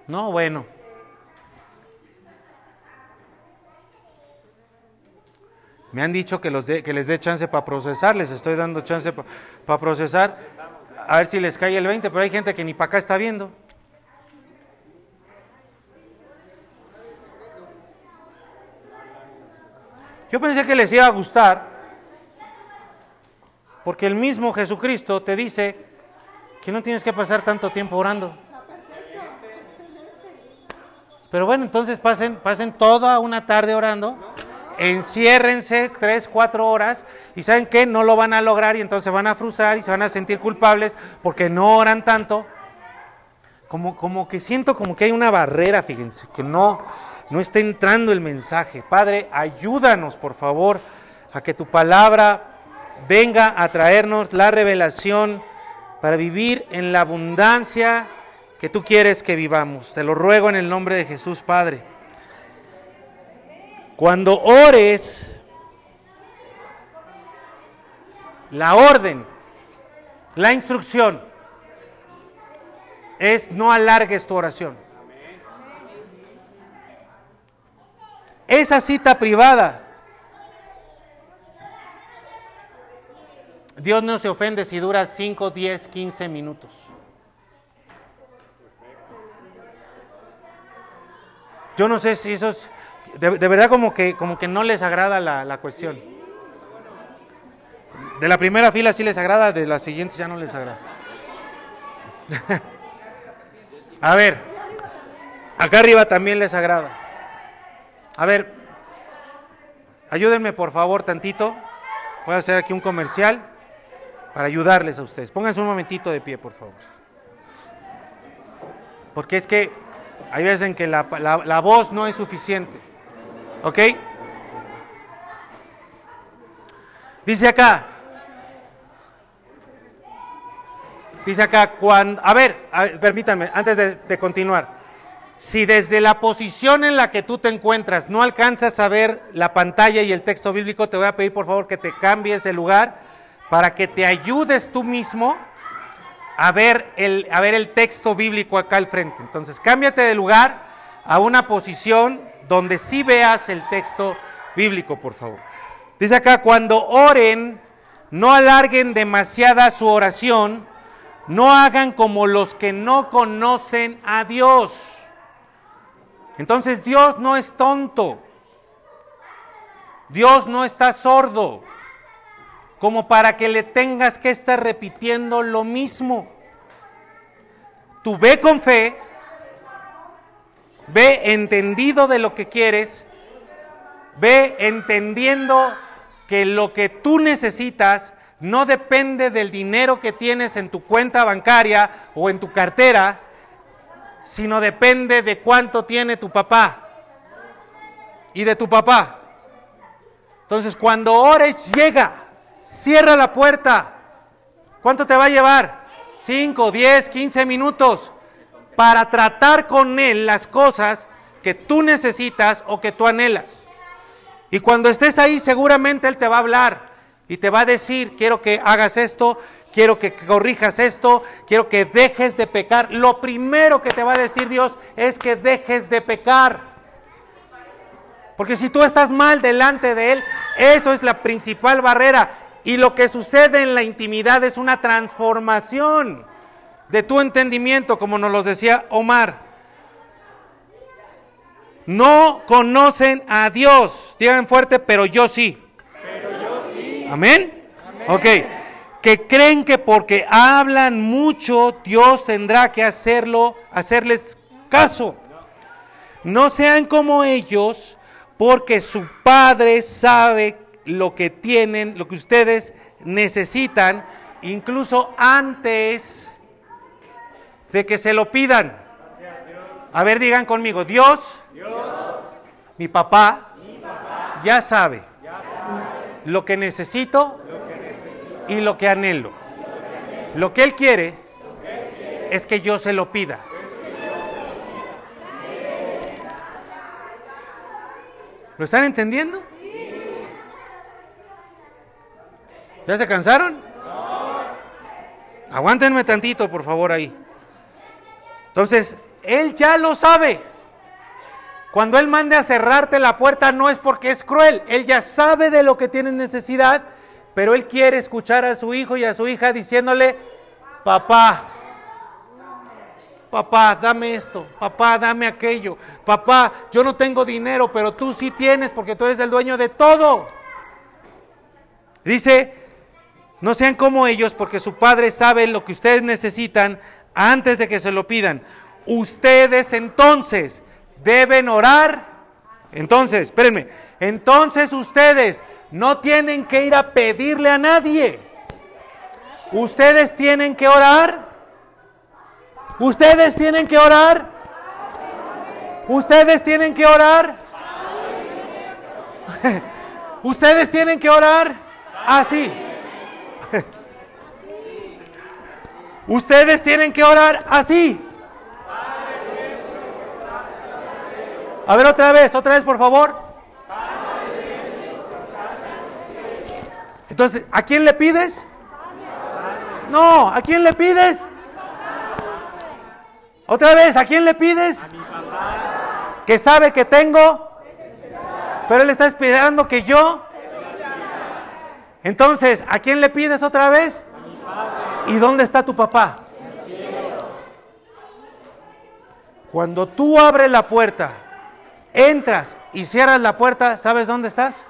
A: No, bueno. Me han dicho que, los dé- que les dé chance para procesar, les estoy dando chance para procesar, a ver si les cae el 20, pero hay gente que ni para acá está viendo. Yo pensé que les iba a gustar, porque el mismo Jesucristo te dice que no tienes que pasar tanto tiempo orando. Pero bueno, entonces pasen, pasen toda una tarde orando, enciérrense tres, cuatro horas y saben que no lo van a lograr y entonces se van a frustrar y se van a sentir culpables porque no oran tanto. Como, como que siento como que hay una barrera, fíjense, que no, no está entrando el mensaje. Padre, ayúdanos, por favor, a que tu palabra venga a traernos la revelación para vivir en la abundancia que tú quieres que vivamos. Te lo ruego en el nombre de Jesús, Padre. Cuando ores, la orden, la instrucción es no alargues tu oración. Esa cita privada, Dios no se ofende si dura 5, 10, 15 minutos. Yo no sé si esos, de, verdad como que, como que no les agrada la, la cuestión. De la primera fila sí les agrada, de la siguiente ya no les agrada. A ver, acá arriba también les agrada. A ver, ayúdenme por favor tantito. Voy a hacer aquí un comercial para ayudarles a ustedes. Pónganse un momentito de pie, por favor. Porque es que hay veces en que la, la voz no es suficiente. ¿Ok? Dice acá, Dice acá, cuando, a ver, permítanme, antes de, continuar. Si desde la posición en la que tú te encuentras no alcanzas a ver la pantalla y el texto bíblico, te voy a pedir por favor que te cambies de lugar para que te ayudes tú mismo a ver el, a ver el texto bíblico acá al frente. Entonces, cámbiate de lugar a una posición donde sí veas el texto bíblico, por favor. Dice acá, cuando oren, no alarguen demasiada su oración no hagan como los que no conocen a Dios. Entonces Dios no es tonto. Dios no está sordo como para que le tengas que estar repitiendo lo mismo. Tú ve con fe, ve entendido de lo que quieres, ve entendiendo que lo que tú necesitas no depende del dinero que tienes en tu cuenta bancaria o en tu cartera, sino depende de cuánto tiene tu papá y de tu papá. Entonces, cuando ores, llega, cierra la puerta. ¿Cuánto te va a llevar? 5, 10, 15 minutos para tratar con Él las cosas que tú necesitas o que tú anhelas. Y cuando estés ahí, seguramente Él te va a hablar y te va a decir, quiero que hagas esto, quiero que corrijas esto, quiero que dejes de pecar. Lo primero que te va a decir Dios es que dejes de pecar. Porque si tú estás mal delante de Él, eso es la principal barrera. Y lo que sucede en la intimidad es una transformación de tu entendimiento, como nos lo decía Omar. No conocen a Dios. Digan fuerte, pero yo sí. Amén. Ok. Que creen que porque hablan mucho, Dios tendrá que hacerlo, hacerles caso. No sean como ellos, porque su Padre sabe lo que tienen, lo que ustedes necesitan, incluso antes de que se lo pidan. A ver, digan conmigo, Dios, mi, papá, ya sabe lo que necesito y lo que anhelo. Lo que Él quiere es que yo se lo pida. ¿Lo están entendiendo? ¿Ya se cansaron? Aguántenme tantito, por favor, ahí. Entonces, Él ya lo sabe. Cuando Él mande a cerrarte la puerta no es porque es cruel, Él ya sabe de lo que tienes necesidad, pero Él quiere escuchar a su hijo y a su hija diciéndole, papá, papá, dame esto, papá, dame aquello, papá, yo no tengo dinero, pero tú sí tienes porque tú eres el dueño de todo. Dice, no sean como ellos porque su padre sabe lo que ustedes necesitan antes de que se lo pidan. Ustedes entonces deben orar. Entonces, espérenme, entonces ustedes no tienen que ir a pedirle a nadie. Ustedes tienen que orar. Ustedes tienen que orar. Ustedes tienen que orar. Ustedes tienen que orar así. Ustedes tienen que orar así. A ver otra vez, otra vez por favor. Entonces, ¿a quién le pides? No, ¿a quién le pides? Otra vez, ¿a quién le pides? Que sabe que tengo, pero él está esperando que yo. Entonces, ¿a quién le pides otra vez? ¿Y dónde está tu papá? Cuando tú abres la puerta entras y cierras la puerta, ¿sabes dónde estás?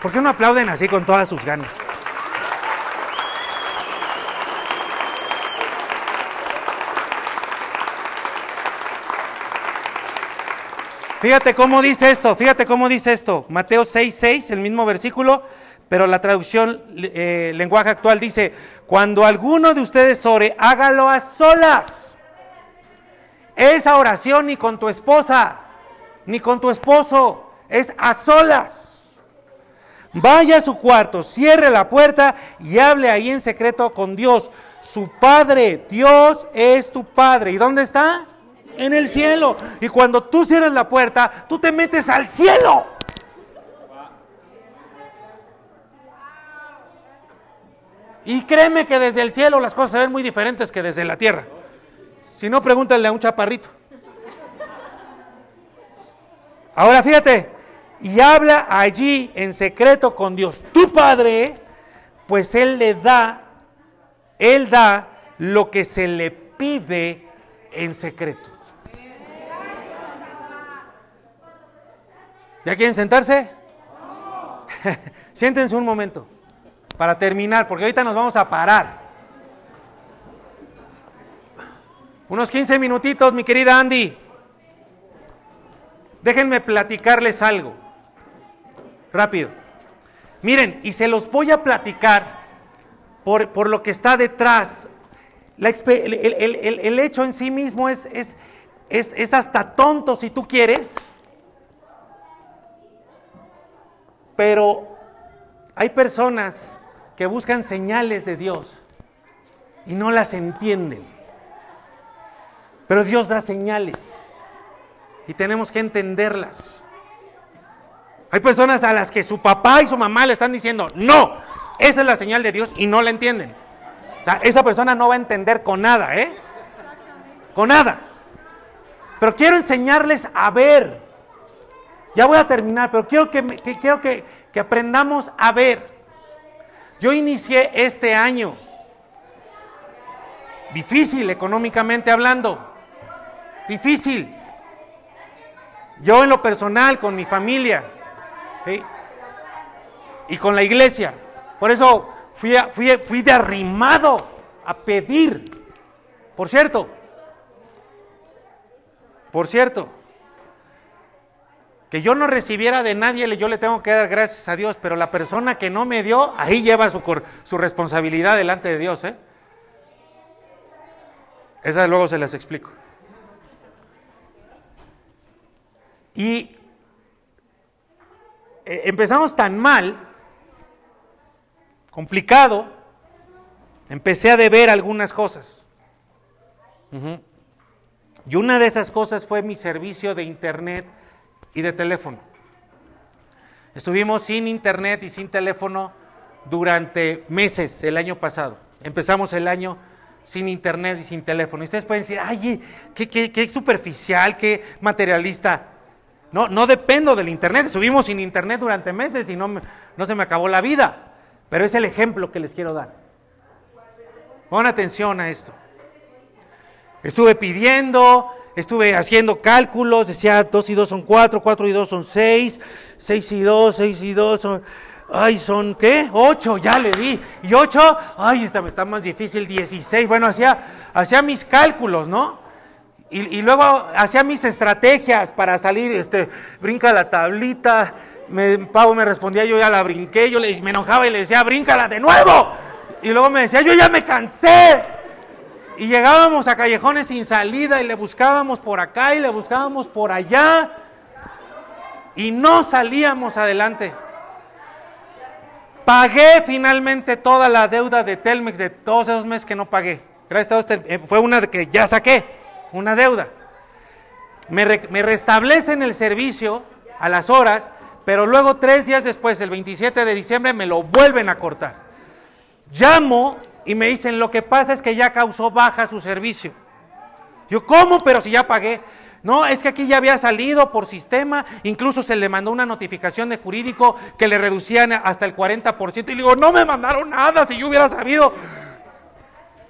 A: ¿Por qué no aplauden así con todas sus ganas? Fíjate cómo dice esto, fíjate cómo dice esto. Mateo 6, 6, el mismo versículo, pero la traducción eh, lenguaje actual dice, cuando alguno de ustedes ore, hágalo a solas. Esa oración ni con tu esposa, ni con tu esposo, es a solas. Vaya a su cuarto, cierre la puerta y hable ahí en secreto con Dios. Su Padre, Dios es tu Padre. ¿Y dónde está? En el cielo. Y cuando tú cierras la puerta, tú te metes al cielo. Y créeme que desde el cielo las cosas se ven muy diferentes que desde la tierra. Si no, pregúntale a un chaparrito. Ahora fíjate, y habla allí en secreto con Dios, tu Padre, pues Él le da, Él da lo que se le pide en secreto. ¿Ya quieren sentarse? Siéntense un momento para terminar, porque ahorita nos vamos a parar. Unos 15 minutitos, mi querida Andy. Déjenme platicarles algo. Rápido. Miren, y se los voy a platicar por, por lo que está detrás. el, hecho en sí mismo es, es, es hasta tonto si tú quieres Pero hay personas que buscan señales de Dios y no las entienden. Pero Dios da señales y tenemos que entenderlas. Hay personas a las que su papá y su mamá le están diciendo, no, esa es la señal de Dios y no la entienden. O sea, esa persona no va a entender con nada, ¿eh? Con nada. Pero quiero enseñarles a ver ya voy a terminar, pero quiero que, quiero que, aprendamos a ver. Yo inicié este año difícil económicamente hablando, difícil. Yo en lo personal, con mi familia y con la iglesia. Por eso fui, fui, fui de arrimado a pedir. Por cierto, por cierto, que yo no recibiera de nadie, yo le tengo que dar gracias a Dios, pero la persona que no me dio, ahí lleva su, su responsabilidad delante de Dios. ¿eh? Esa luego se las explico. Y eh, empezamos tan mal, complicado, empecé a deber algunas cosas. Y una de esas cosas fue mi servicio de internet y de teléfono. Estuvimos sin internet y sin teléfono durante meses el año pasado. Empezamos el año sin internet y sin teléfono. Y ustedes pueden decir, ay, qué, qué, superficial, qué materialista. No, no dependo del internet. Estuvimos sin internet durante meses y no, no se me acabó la vida. Pero es el ejemplo que les quiero dar. Pon atención a esto. Estuve pidiendo, estuve haciendo cálculos, decía 2 y 2 son 4, 4 y 2 son 6, 6 y 2, 6 y 2 son, ay, son, ¿qué? 8, ya le di. Y 8, ay, esta está más difícil, 16. Bueno, hacía, hacía mis cálculos, ¿no? Y, y, luego hacía mis estrategias para salir, este, brinca la tablita, me, Pau me respondía, yo ya la brinqué, yo le, me enojaba y le decía, bríncala de nuevo. Y luego me decía, yo ya me cansé. Y llegábamos a callejones sin salida y le buscábamos por acá y le buscábamos por allá. Y no salíamos adelante. Pagué finalmente toda la deuda de Telmex de todos esos meses que no pagué. Gracias a Dios, eh, fue una que ya saqué, una deuda. Me, me restablecen el servicio a las horas, pero luego tres días después, el 27 de diciembre, me lo vuelven a cortar. Llamo y me dicen, lo que pasa es que ya causó baja su servicio. Yo, ¿cómo? Pero si ya pagué. No, es que aquí ya había salido por sistema, incluso se le mandó una notificación de jurídico que le reducían hasta el 40%. Y le digo, no me mandaron nada si yo hubiera sabido.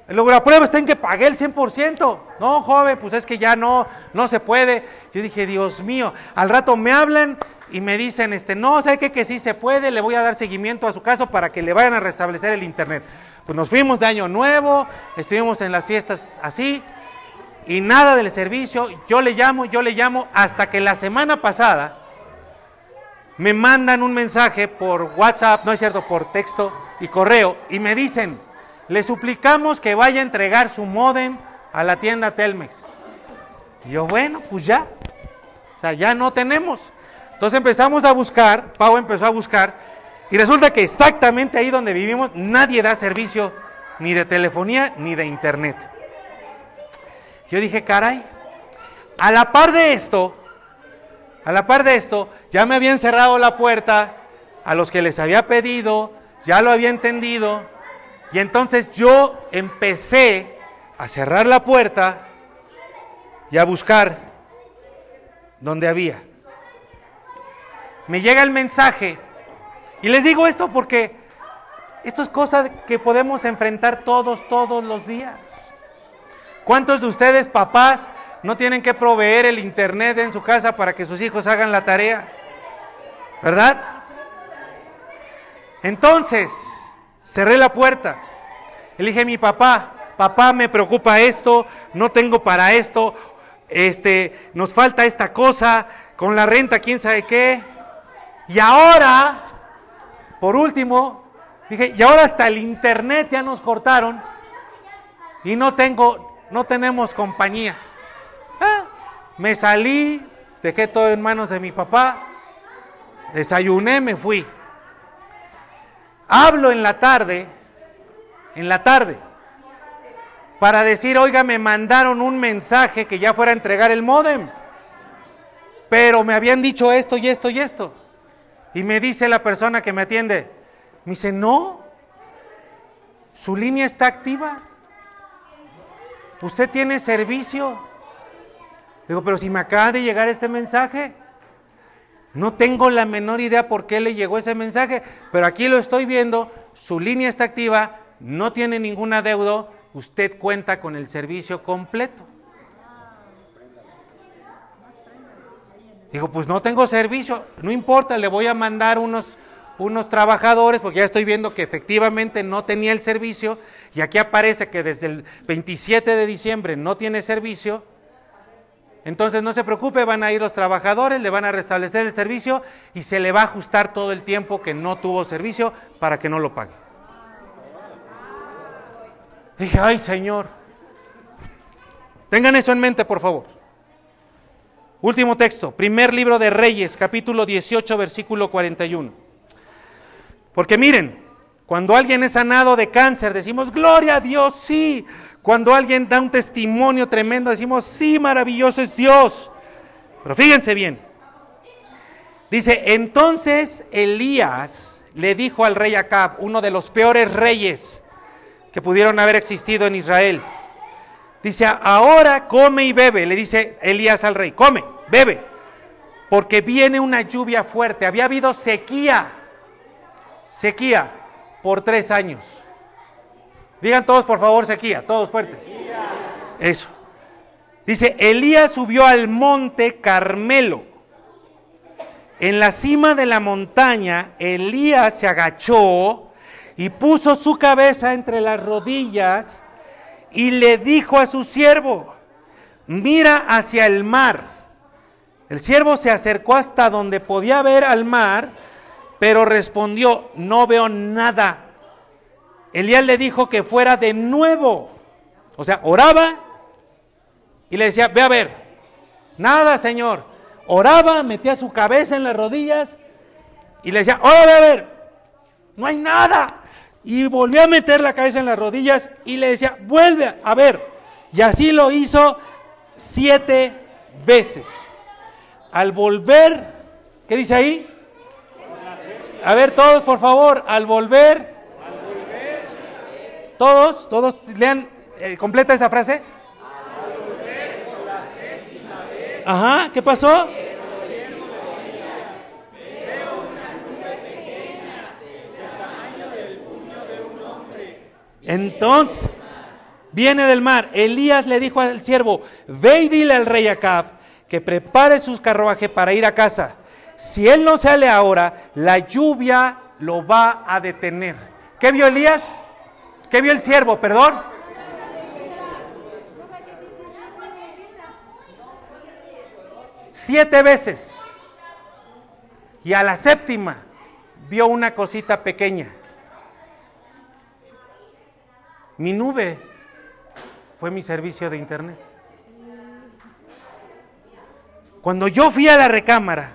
A: Luego la prueba está en que pagué el 100%. No, joven, pues es que ya no, no se puede. Yo dije, Dios mío, al rato me hablan y me dicen, este, no, sé que, que sí se puede, le voy a dar seguimiento a su caso para que le vayan a restablecer el internet. Pues nos fuimos de año nuevo, estuvimos en las fiestas así, y nada del servicio, yo le llamo, yo le llamo, hasta que la semana pasada me mandan un mensaje por WhatsApp, no es cierto, por texto y correo, y me dicen, le suplicamos que vaya a entregar su modem a la tienda Telmex. Y yo, bueno, pues ya, o sea, ya no tenemos. Entonces empezamos a buscar, Pau empezó a buscar, y resulta que exactamente ahí donde vivimos nadie da servicio ni de telefonía ni de internet. Yo dije, caray, a la par de esto, a la par de esto, ya me habían cerrado la puerta a los que les había pedido, ya lo había entendido, y entonces yo empecé a cerrar la puerta y a buscar donde había. Me llega el mensaje, y les digo esto porque esto es cosa que podemos enfrentar todos, todos los días. ¿Cuántos de ustedes, papás, no tienen que proveer el internet en su casa para que sus hijos hagan la tarea? ¿Verdad? Entonces, cerré la puerta. Le dije a mi papá, papá, me preocupa esto, no tengo para esto, este, nos falta esta cosa, con la renta, quién sabe qué. Y ahora, por último, dije, y ahora hasta el internet ya nos cortaron y no tengo no tenemos compañía. Ah, me salí, dejé todo en manos de mi papá, desayuné, me fui. Hablo en la tarde, en la tarde, para decir, oiga, me mandaron un mensaje que ya fuera a entregar el modem, pero me habían dicho esto y esto y esto. Y me dice la persona que me atiende, me dice, no, su línea está activa. ¿Usted tiene servicio? Digo, pero si me acaba de llegar este mensaje, no tengo la menor idea por qué le llegó ese mensaje, pero aquí lo estoy viendo, su línea está activa, no tiene ningún adeudo, usted cuenta con el servicio completo. Digo, pues no tengo servicio, no importa, le voy a mandar unos, unos trabajadores, porque ya estoy viendo que efectivamente no tenía el servicio, y aquí aparece que desde el 27 de diciembre no tiene servicio, entonces no se preocupe, van a ir los trabajadores, le van a restablecer el servicio y se le va a ajustar todo el tiempo que no tuvo servicio para que no lo pague. Dije, ay Señor, tengan eso en mente, por favor. Último texto, primer libro de Reyes, capítulo 18, versículo 41. Porque miren, cuando alguien es sanado de cáncer, decimos, gloria a Dios, sí. Cuando alguien da un testimonio tremendo, decimos, sí, maravilloso es Dios. Pero fíjense bien. Dice, entonces Elías le dijo al rey Acab, uno de los peores reyes que pudieron haber existido en Israel. Dice, ahora come y bebe, le dice Elías al rey, come, bebe, porque viene una lluvia fuerte. Había habido sequía, sequía por tres años. Digan todos, por favor, sequía, todos fuerte. Eso. Dice, Elías subió al monte Carmelo. En la cima de la montaña, Elías se agachó y puso su cabeza entre las rodillas y le dijo a su siervo, mira hacia el mar. El siervo se acercó hasta donde podía ver al mar pero respondió, no veo nada. Elías le dijo que fuera de nuevo. O sea, oraba y le decía, ve a ver. Nada, Señor. Oraba, metía su cabeza en las rodillas y le decía, ahora ve a ver. No hay nada. Y volvió a meter la cabeza en las rodillas y le decía, vuelve a ver. Y así lo hizo siete veces. Al volver, ¿qué dice ahí? A ver, todos, por favor, al volver. Todos, todos lean, eh, completa esa frase. Ajá, ¿qué pasó? Entonces, viene del mar. Elías le dijo al siervo, ve y dile al rey Acab que prepare sus carruajes para ir a casa. Si él no sale ahora, la lluvia lo va a detener. ¿Qué vio Elías? ¿Qué vio el siervo? Perdón. Siete veces. Y a la séptima vio una cosita pequeña. Mi nube fue mi servicio de internet. Cuando yo fui a la recámara,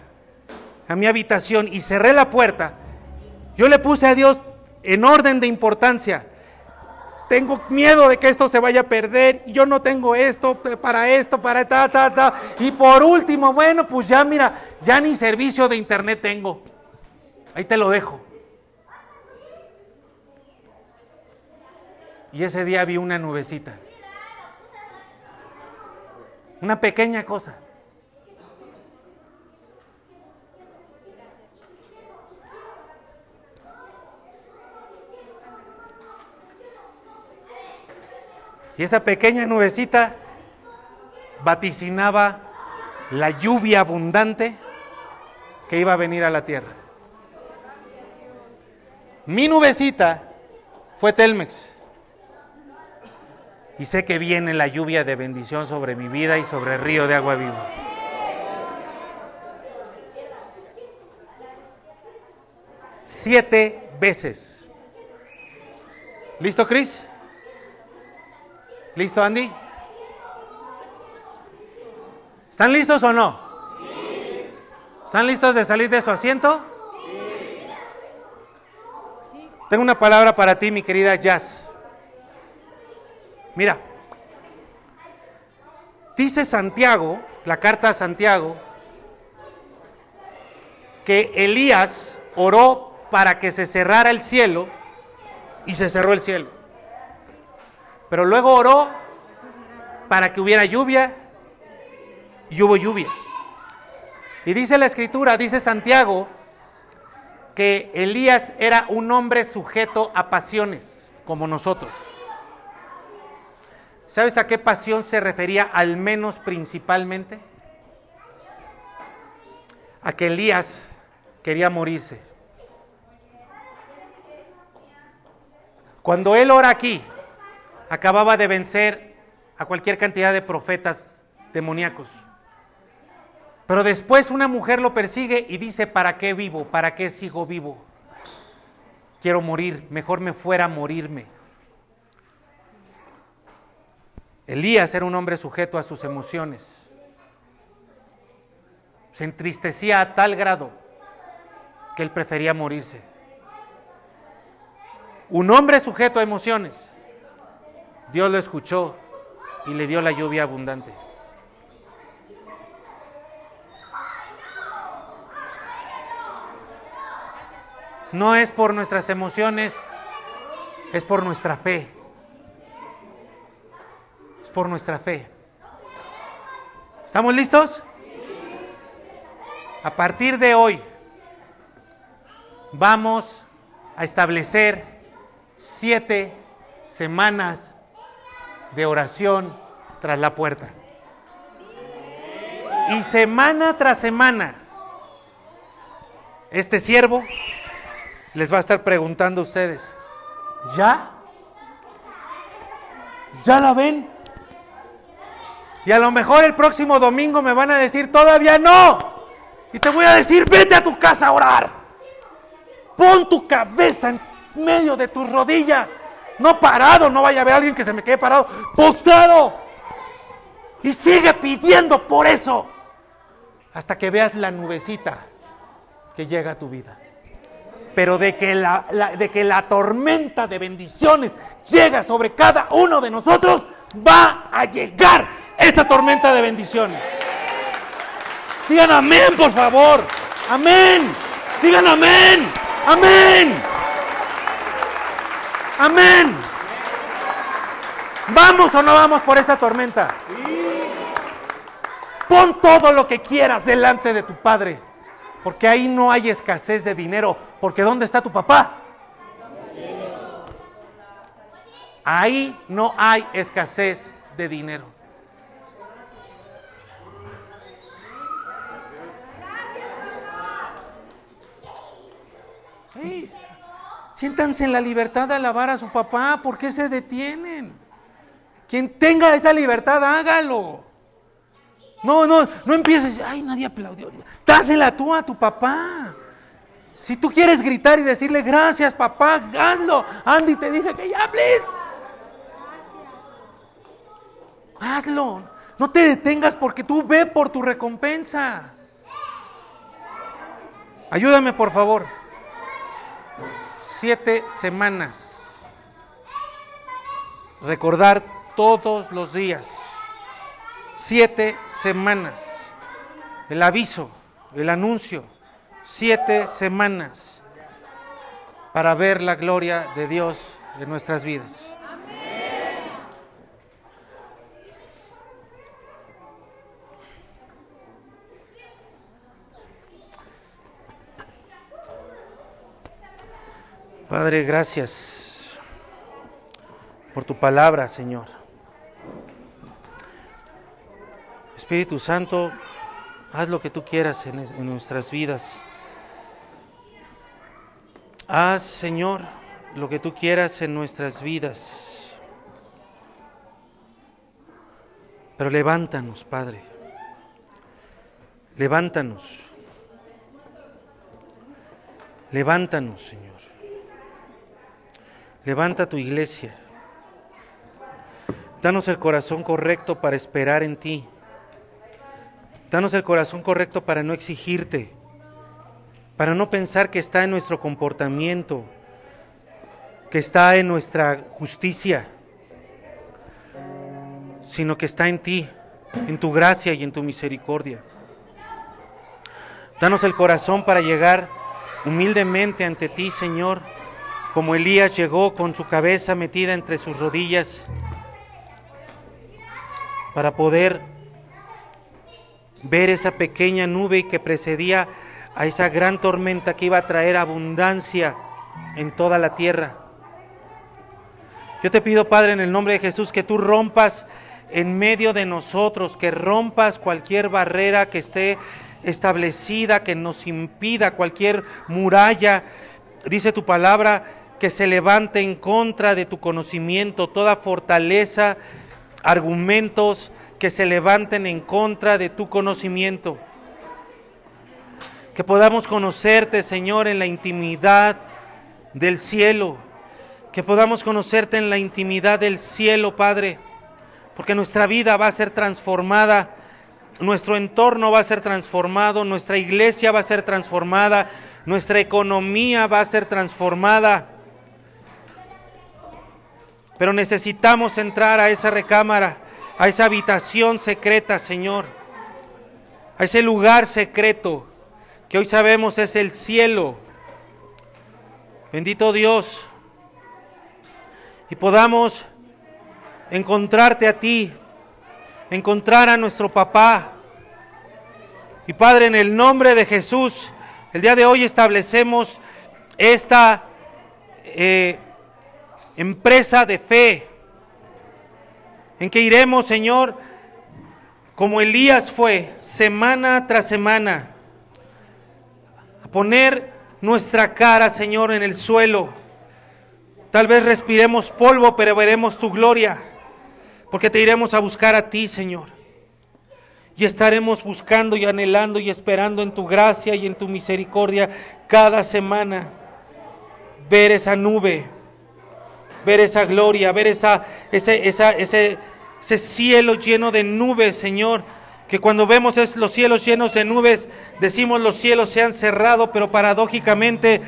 A: a mi habitación y cerré la puerta, yo le puse a Dios en orden de importancia. Tengo miedo de que esto se vaya a perder. Yo no tengo esto para esto, para ta, ta, ta. Y por último, bueno, pues ya mira, ya ni servicio de internet tengo. Ahí te lo dejo. Y ese día vi una nubecita. Una pequeña cosa. Y esa pequeña nubecita vaticinaba la lluvia abundante que iba a venir a la tierra. Mi nubecita fue Telmex. Y sé que viene la lluvia de bendición sobre mi vida y sobre el río de agua viva. Siete veces. ¿Listo, Cris? ¿Listo, Andy? ¿Están listos o no? ¿Están listos de salir de su asiento? Tengo una palabra para ti, mi querida Jazz. Mira, dice Santiago, la carta a Santiago, que Elías oró para que se cerrara el cielo y se cerró el cielo. Pero luego oró para que hubiera lluvia y hubo lluvia. Y dice la escritura, dice Santiago, que Elías era un hombre sujeto a pasiones, como nosotros. ¿Sabes a qué pasión se refería al menos principalmente? A que Elías quería morirse. Cuando él ora aquí, acababa de vencer a cualquier cantidad de profetas demoníacos. Pero después una mujer lo persigue y dice, ¿para qué vivo? ¿Para qué sigo vivo? Quiero morir, mejor me fuera a morirme. Elías era un hombre sujeto a sus emociones. Se entristecía a tal grado que él prefería morirse. Un hombre sujeto a emociones Dios lo escuchó y le dio la lluvia abundante. No es por nuestras emociones, es por nuestra fe. Por nuestra fe. ¿Estamos listos? A partir de hoy vamos a establecer siete semanas de oración tras la puerta. Y semana tras semana, este siervo les va a estar preguntando a ustedes, ¿ya? ¿Ya la ven? Y a lo mejor el próximo domingo me van a decir, todavía no. Y te voy a decir, vete a tu casa a orar. Pon tu cabeza en medio de tus rodillas no parado, no vaya a haber alguien que se me quede parado. Postrado. Y sigue pidiendo por eso. Hasta que veas la nubecita que llega a tu vida. Pero de que la, de que la tormenta de bendiciones llega sobre cada uno de nosotros, va a llegar esa tormenta de bendiciones. Digan amén, por favor. Amén. Digan amén. Amén. Amén. ¿Vamos o no vamos por esa tormenta? Pon todo lo que quieras delante de tu Padre, porque ahí no hay escasez de dinero, porque ¿dónde está tu papá? Ahí no hay escasez de dinero. Siéntanse en la libertad de alabar a su papá. ¿Por qué se detienen? Quien tenga esa libertad, hágalo. No, no, no empieces. Ay, nadie aplaudió. Dásela tú a tu papá. Si tú quieres gritar y decirle gracias, papá, hazlo. Andy te dije que ya, please. Hazlo. No te detengas porque tú ve por tu recompensa. Ayúdame, por favor siete semanas. Recordar todos los días. Siete semanas. El aviso, el anuncio. Siete semanas para ver la gloria de Dios en nuestras vidas. Padre, gracias por tu palabra, Señor. Espíritu Santo, haz lo que tú quieras en, nuestras vidas. Haz, Señor, lo que tú quieras en nuestras vidas. Pero levántanos, Padre. Levántanos. Levántanos, Señor. Levanta tu iglesia. Danos el corazón correcto para esperar en ti. Danos el corazón correcto para no exigirte, para no pensar que está en nuestro comportamiento, que está en nuestra justicia, sino que está en ti, en tu gracia y en tu misericordia. Danos el corazón para llegar humildemente ante ti, Señor como Elías llegó con su cabeza metida entre sus rodillas para poder ver esa pequeña nube que precedía a esa gran tormenta que iba a traer abundancia en toda la tierra. Yo te pido, Padre, en el nombre de Jesús, que tú rompas en medio de nosotros, que rompas cualquier barrera que esté establecida, que nos impida cualquier muralla. Dice tu palabra que se levante en contra de tu conocimiento, toda fortaleza, argumentos que se levanten en contra de tu conocimiento. Que podamos conocerte, Señor, en la intimidad del cielo. Que podamos conocerte en la intimidad del cielo, Padre. Porque nuestra vida va a ser transformada, nuestro entorno va a ser transformado, nuestra iglesia va a ser transformada, nuestra economía va a ser transformada pero necesitamos entrar a esa recámara, a esa habitación secreta, Señor. A ese lugar secreto que hoy sabemos es el cielo. Bendito Dios. Y podamos encontrarte a ti, encontrar a nuestro papá. Y Padre, en el nombre de Jesús, el día de hoy establecemos esta eh, empresa de fe, en que iremos, Señor, como Elías fue, semana tras semana, a poner nuestra cara, Señor, en el suelo. Tal vez respiremos polvo, pero veremos tu gloria, porque te iremos a buscar a ti, Señor. Y estaremos buscando y anhelando y esperando en tu gracia y en tu misericordia cada semana ver esa nube ver esa gloria, ver esa, ese, ese, ese cielo lleno de nubes, Señor. Que cuando vemos es los cielos llenos de nubes, decimos los cielos se han cerrado, pero paradójicamente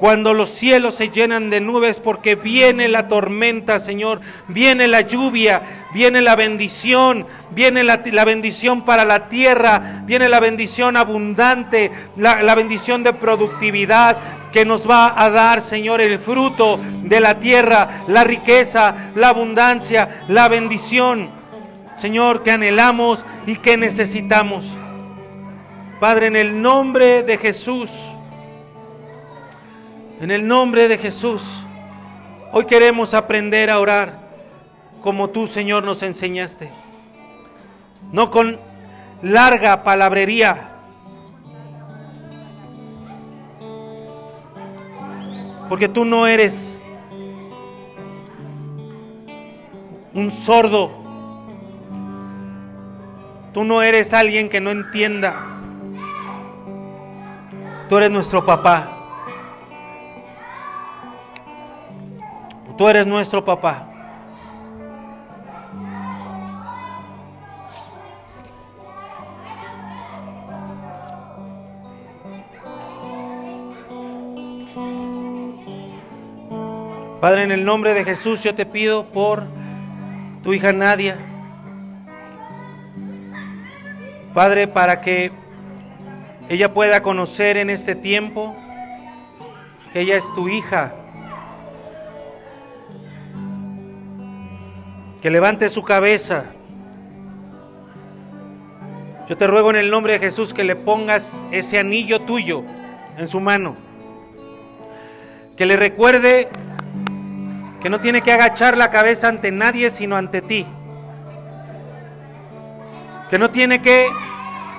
A: cuando los cielos se llenan de nubes porque viene la tormenta, Señor, viene la lluvia, viene la bendición, viene la, bendición para la tierra, viene la bendición abundante, la, la bendición de productividad que nos va a dar, Señor, el fruto de la tierra, la riqueza, la abundancia, la bendición. Señor, que anhelamos y que necesitamos. Padre, en el nombre de Jesús, en el nombre de Jesús, hoy queremos aprender a orar como tú, Señor, nos enseñaste. No con larga palabrería, porque tú no eres un sordo, tú no eres alguien que no entienda, tú eres nuestro papá, tú eres nuestro papá. Padre, en el nombre de Jesús yo te pido por tu hija Nadia. Padre, para que ella pueda conocer en este tiempo que ella es tu hija. Que levante su cabeza. Yo te ruego en el nombre de Jesús que le pongas ese anillo tuyo en su mano. Que le recuerde que no tiene que agachar la cabeza ante nadie sino ante ti, que no tiene que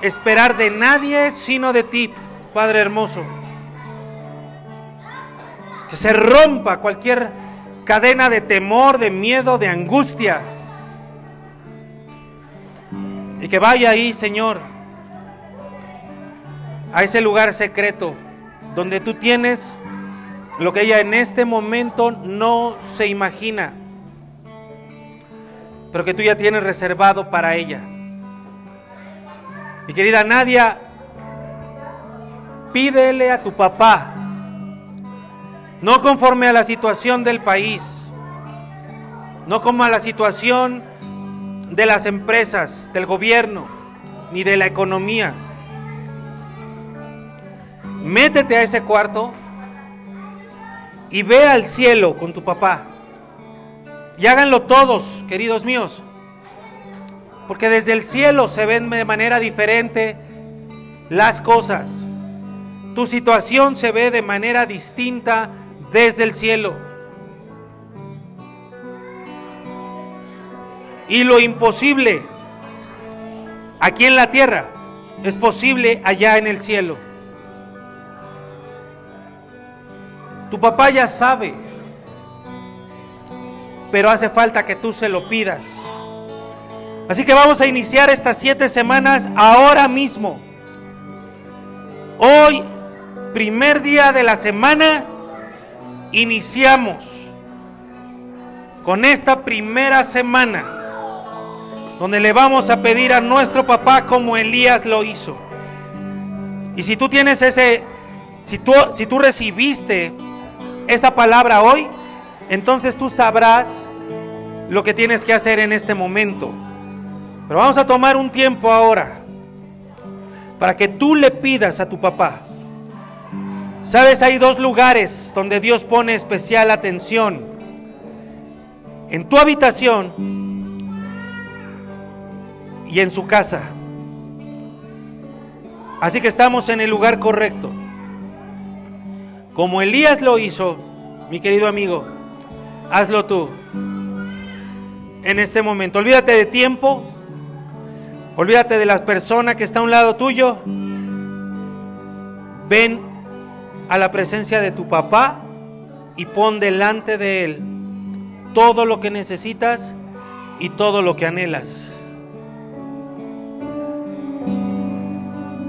A: esperar de nadie sino de ti, Padre hermoso, que se rompa cualquier cadena de temor, de miedo, de angustia, y que vaya ahí, Señor, a ese lugar secreto donde tú tienes lo que ella en este momento no se imagina, pero que tú ya tienes reservado para ella. Mi querida Nadia, pídele a tu papá, no conforme a la situación del país, no como a la situación de las empresas, del gobierno, ni de la economía. Métete a ese cuarto y ve al cielo con tu papá. Y háganlo todos, queridos míos. Porque desde el cielo se ven de manera diferente las cosas. Tu situación se ve de manera distinta desde el cielo. Y lo imposible aquí en la tierra es posible allá en el cielo. Tu papá ya sabe, pero hace falta que tú se lo pidas. Así que vamos a iniciar estas siete semanas ahora mismo. Hoy, primer día de la semana, iniciamos con esta primera semana, donde le vamos a pedir a nuestro papá como Elías lo hizo. Y si tú tienes ese, si tú, si tú recibiste esa palabra hoy, entonces tú sabrás lo que tienes que hacer en este momento. Pero vamos a tomar un tiempo ahora para que tú le pidas a tu papá. Sabes, hay dos lugares donde Dios pone especial atención. En tu habitación y en su casa. Así que estamos en el lugar correcto. Como Elías lo hizo, mi querido amigo, hazlo tú. En este momento, olvídate de tiempo, olvídate de las personas que está a un lado tuyo. Ven a la presencia de tu papá y pon delante de él todo lo que necesitas y todo lo que anhelas.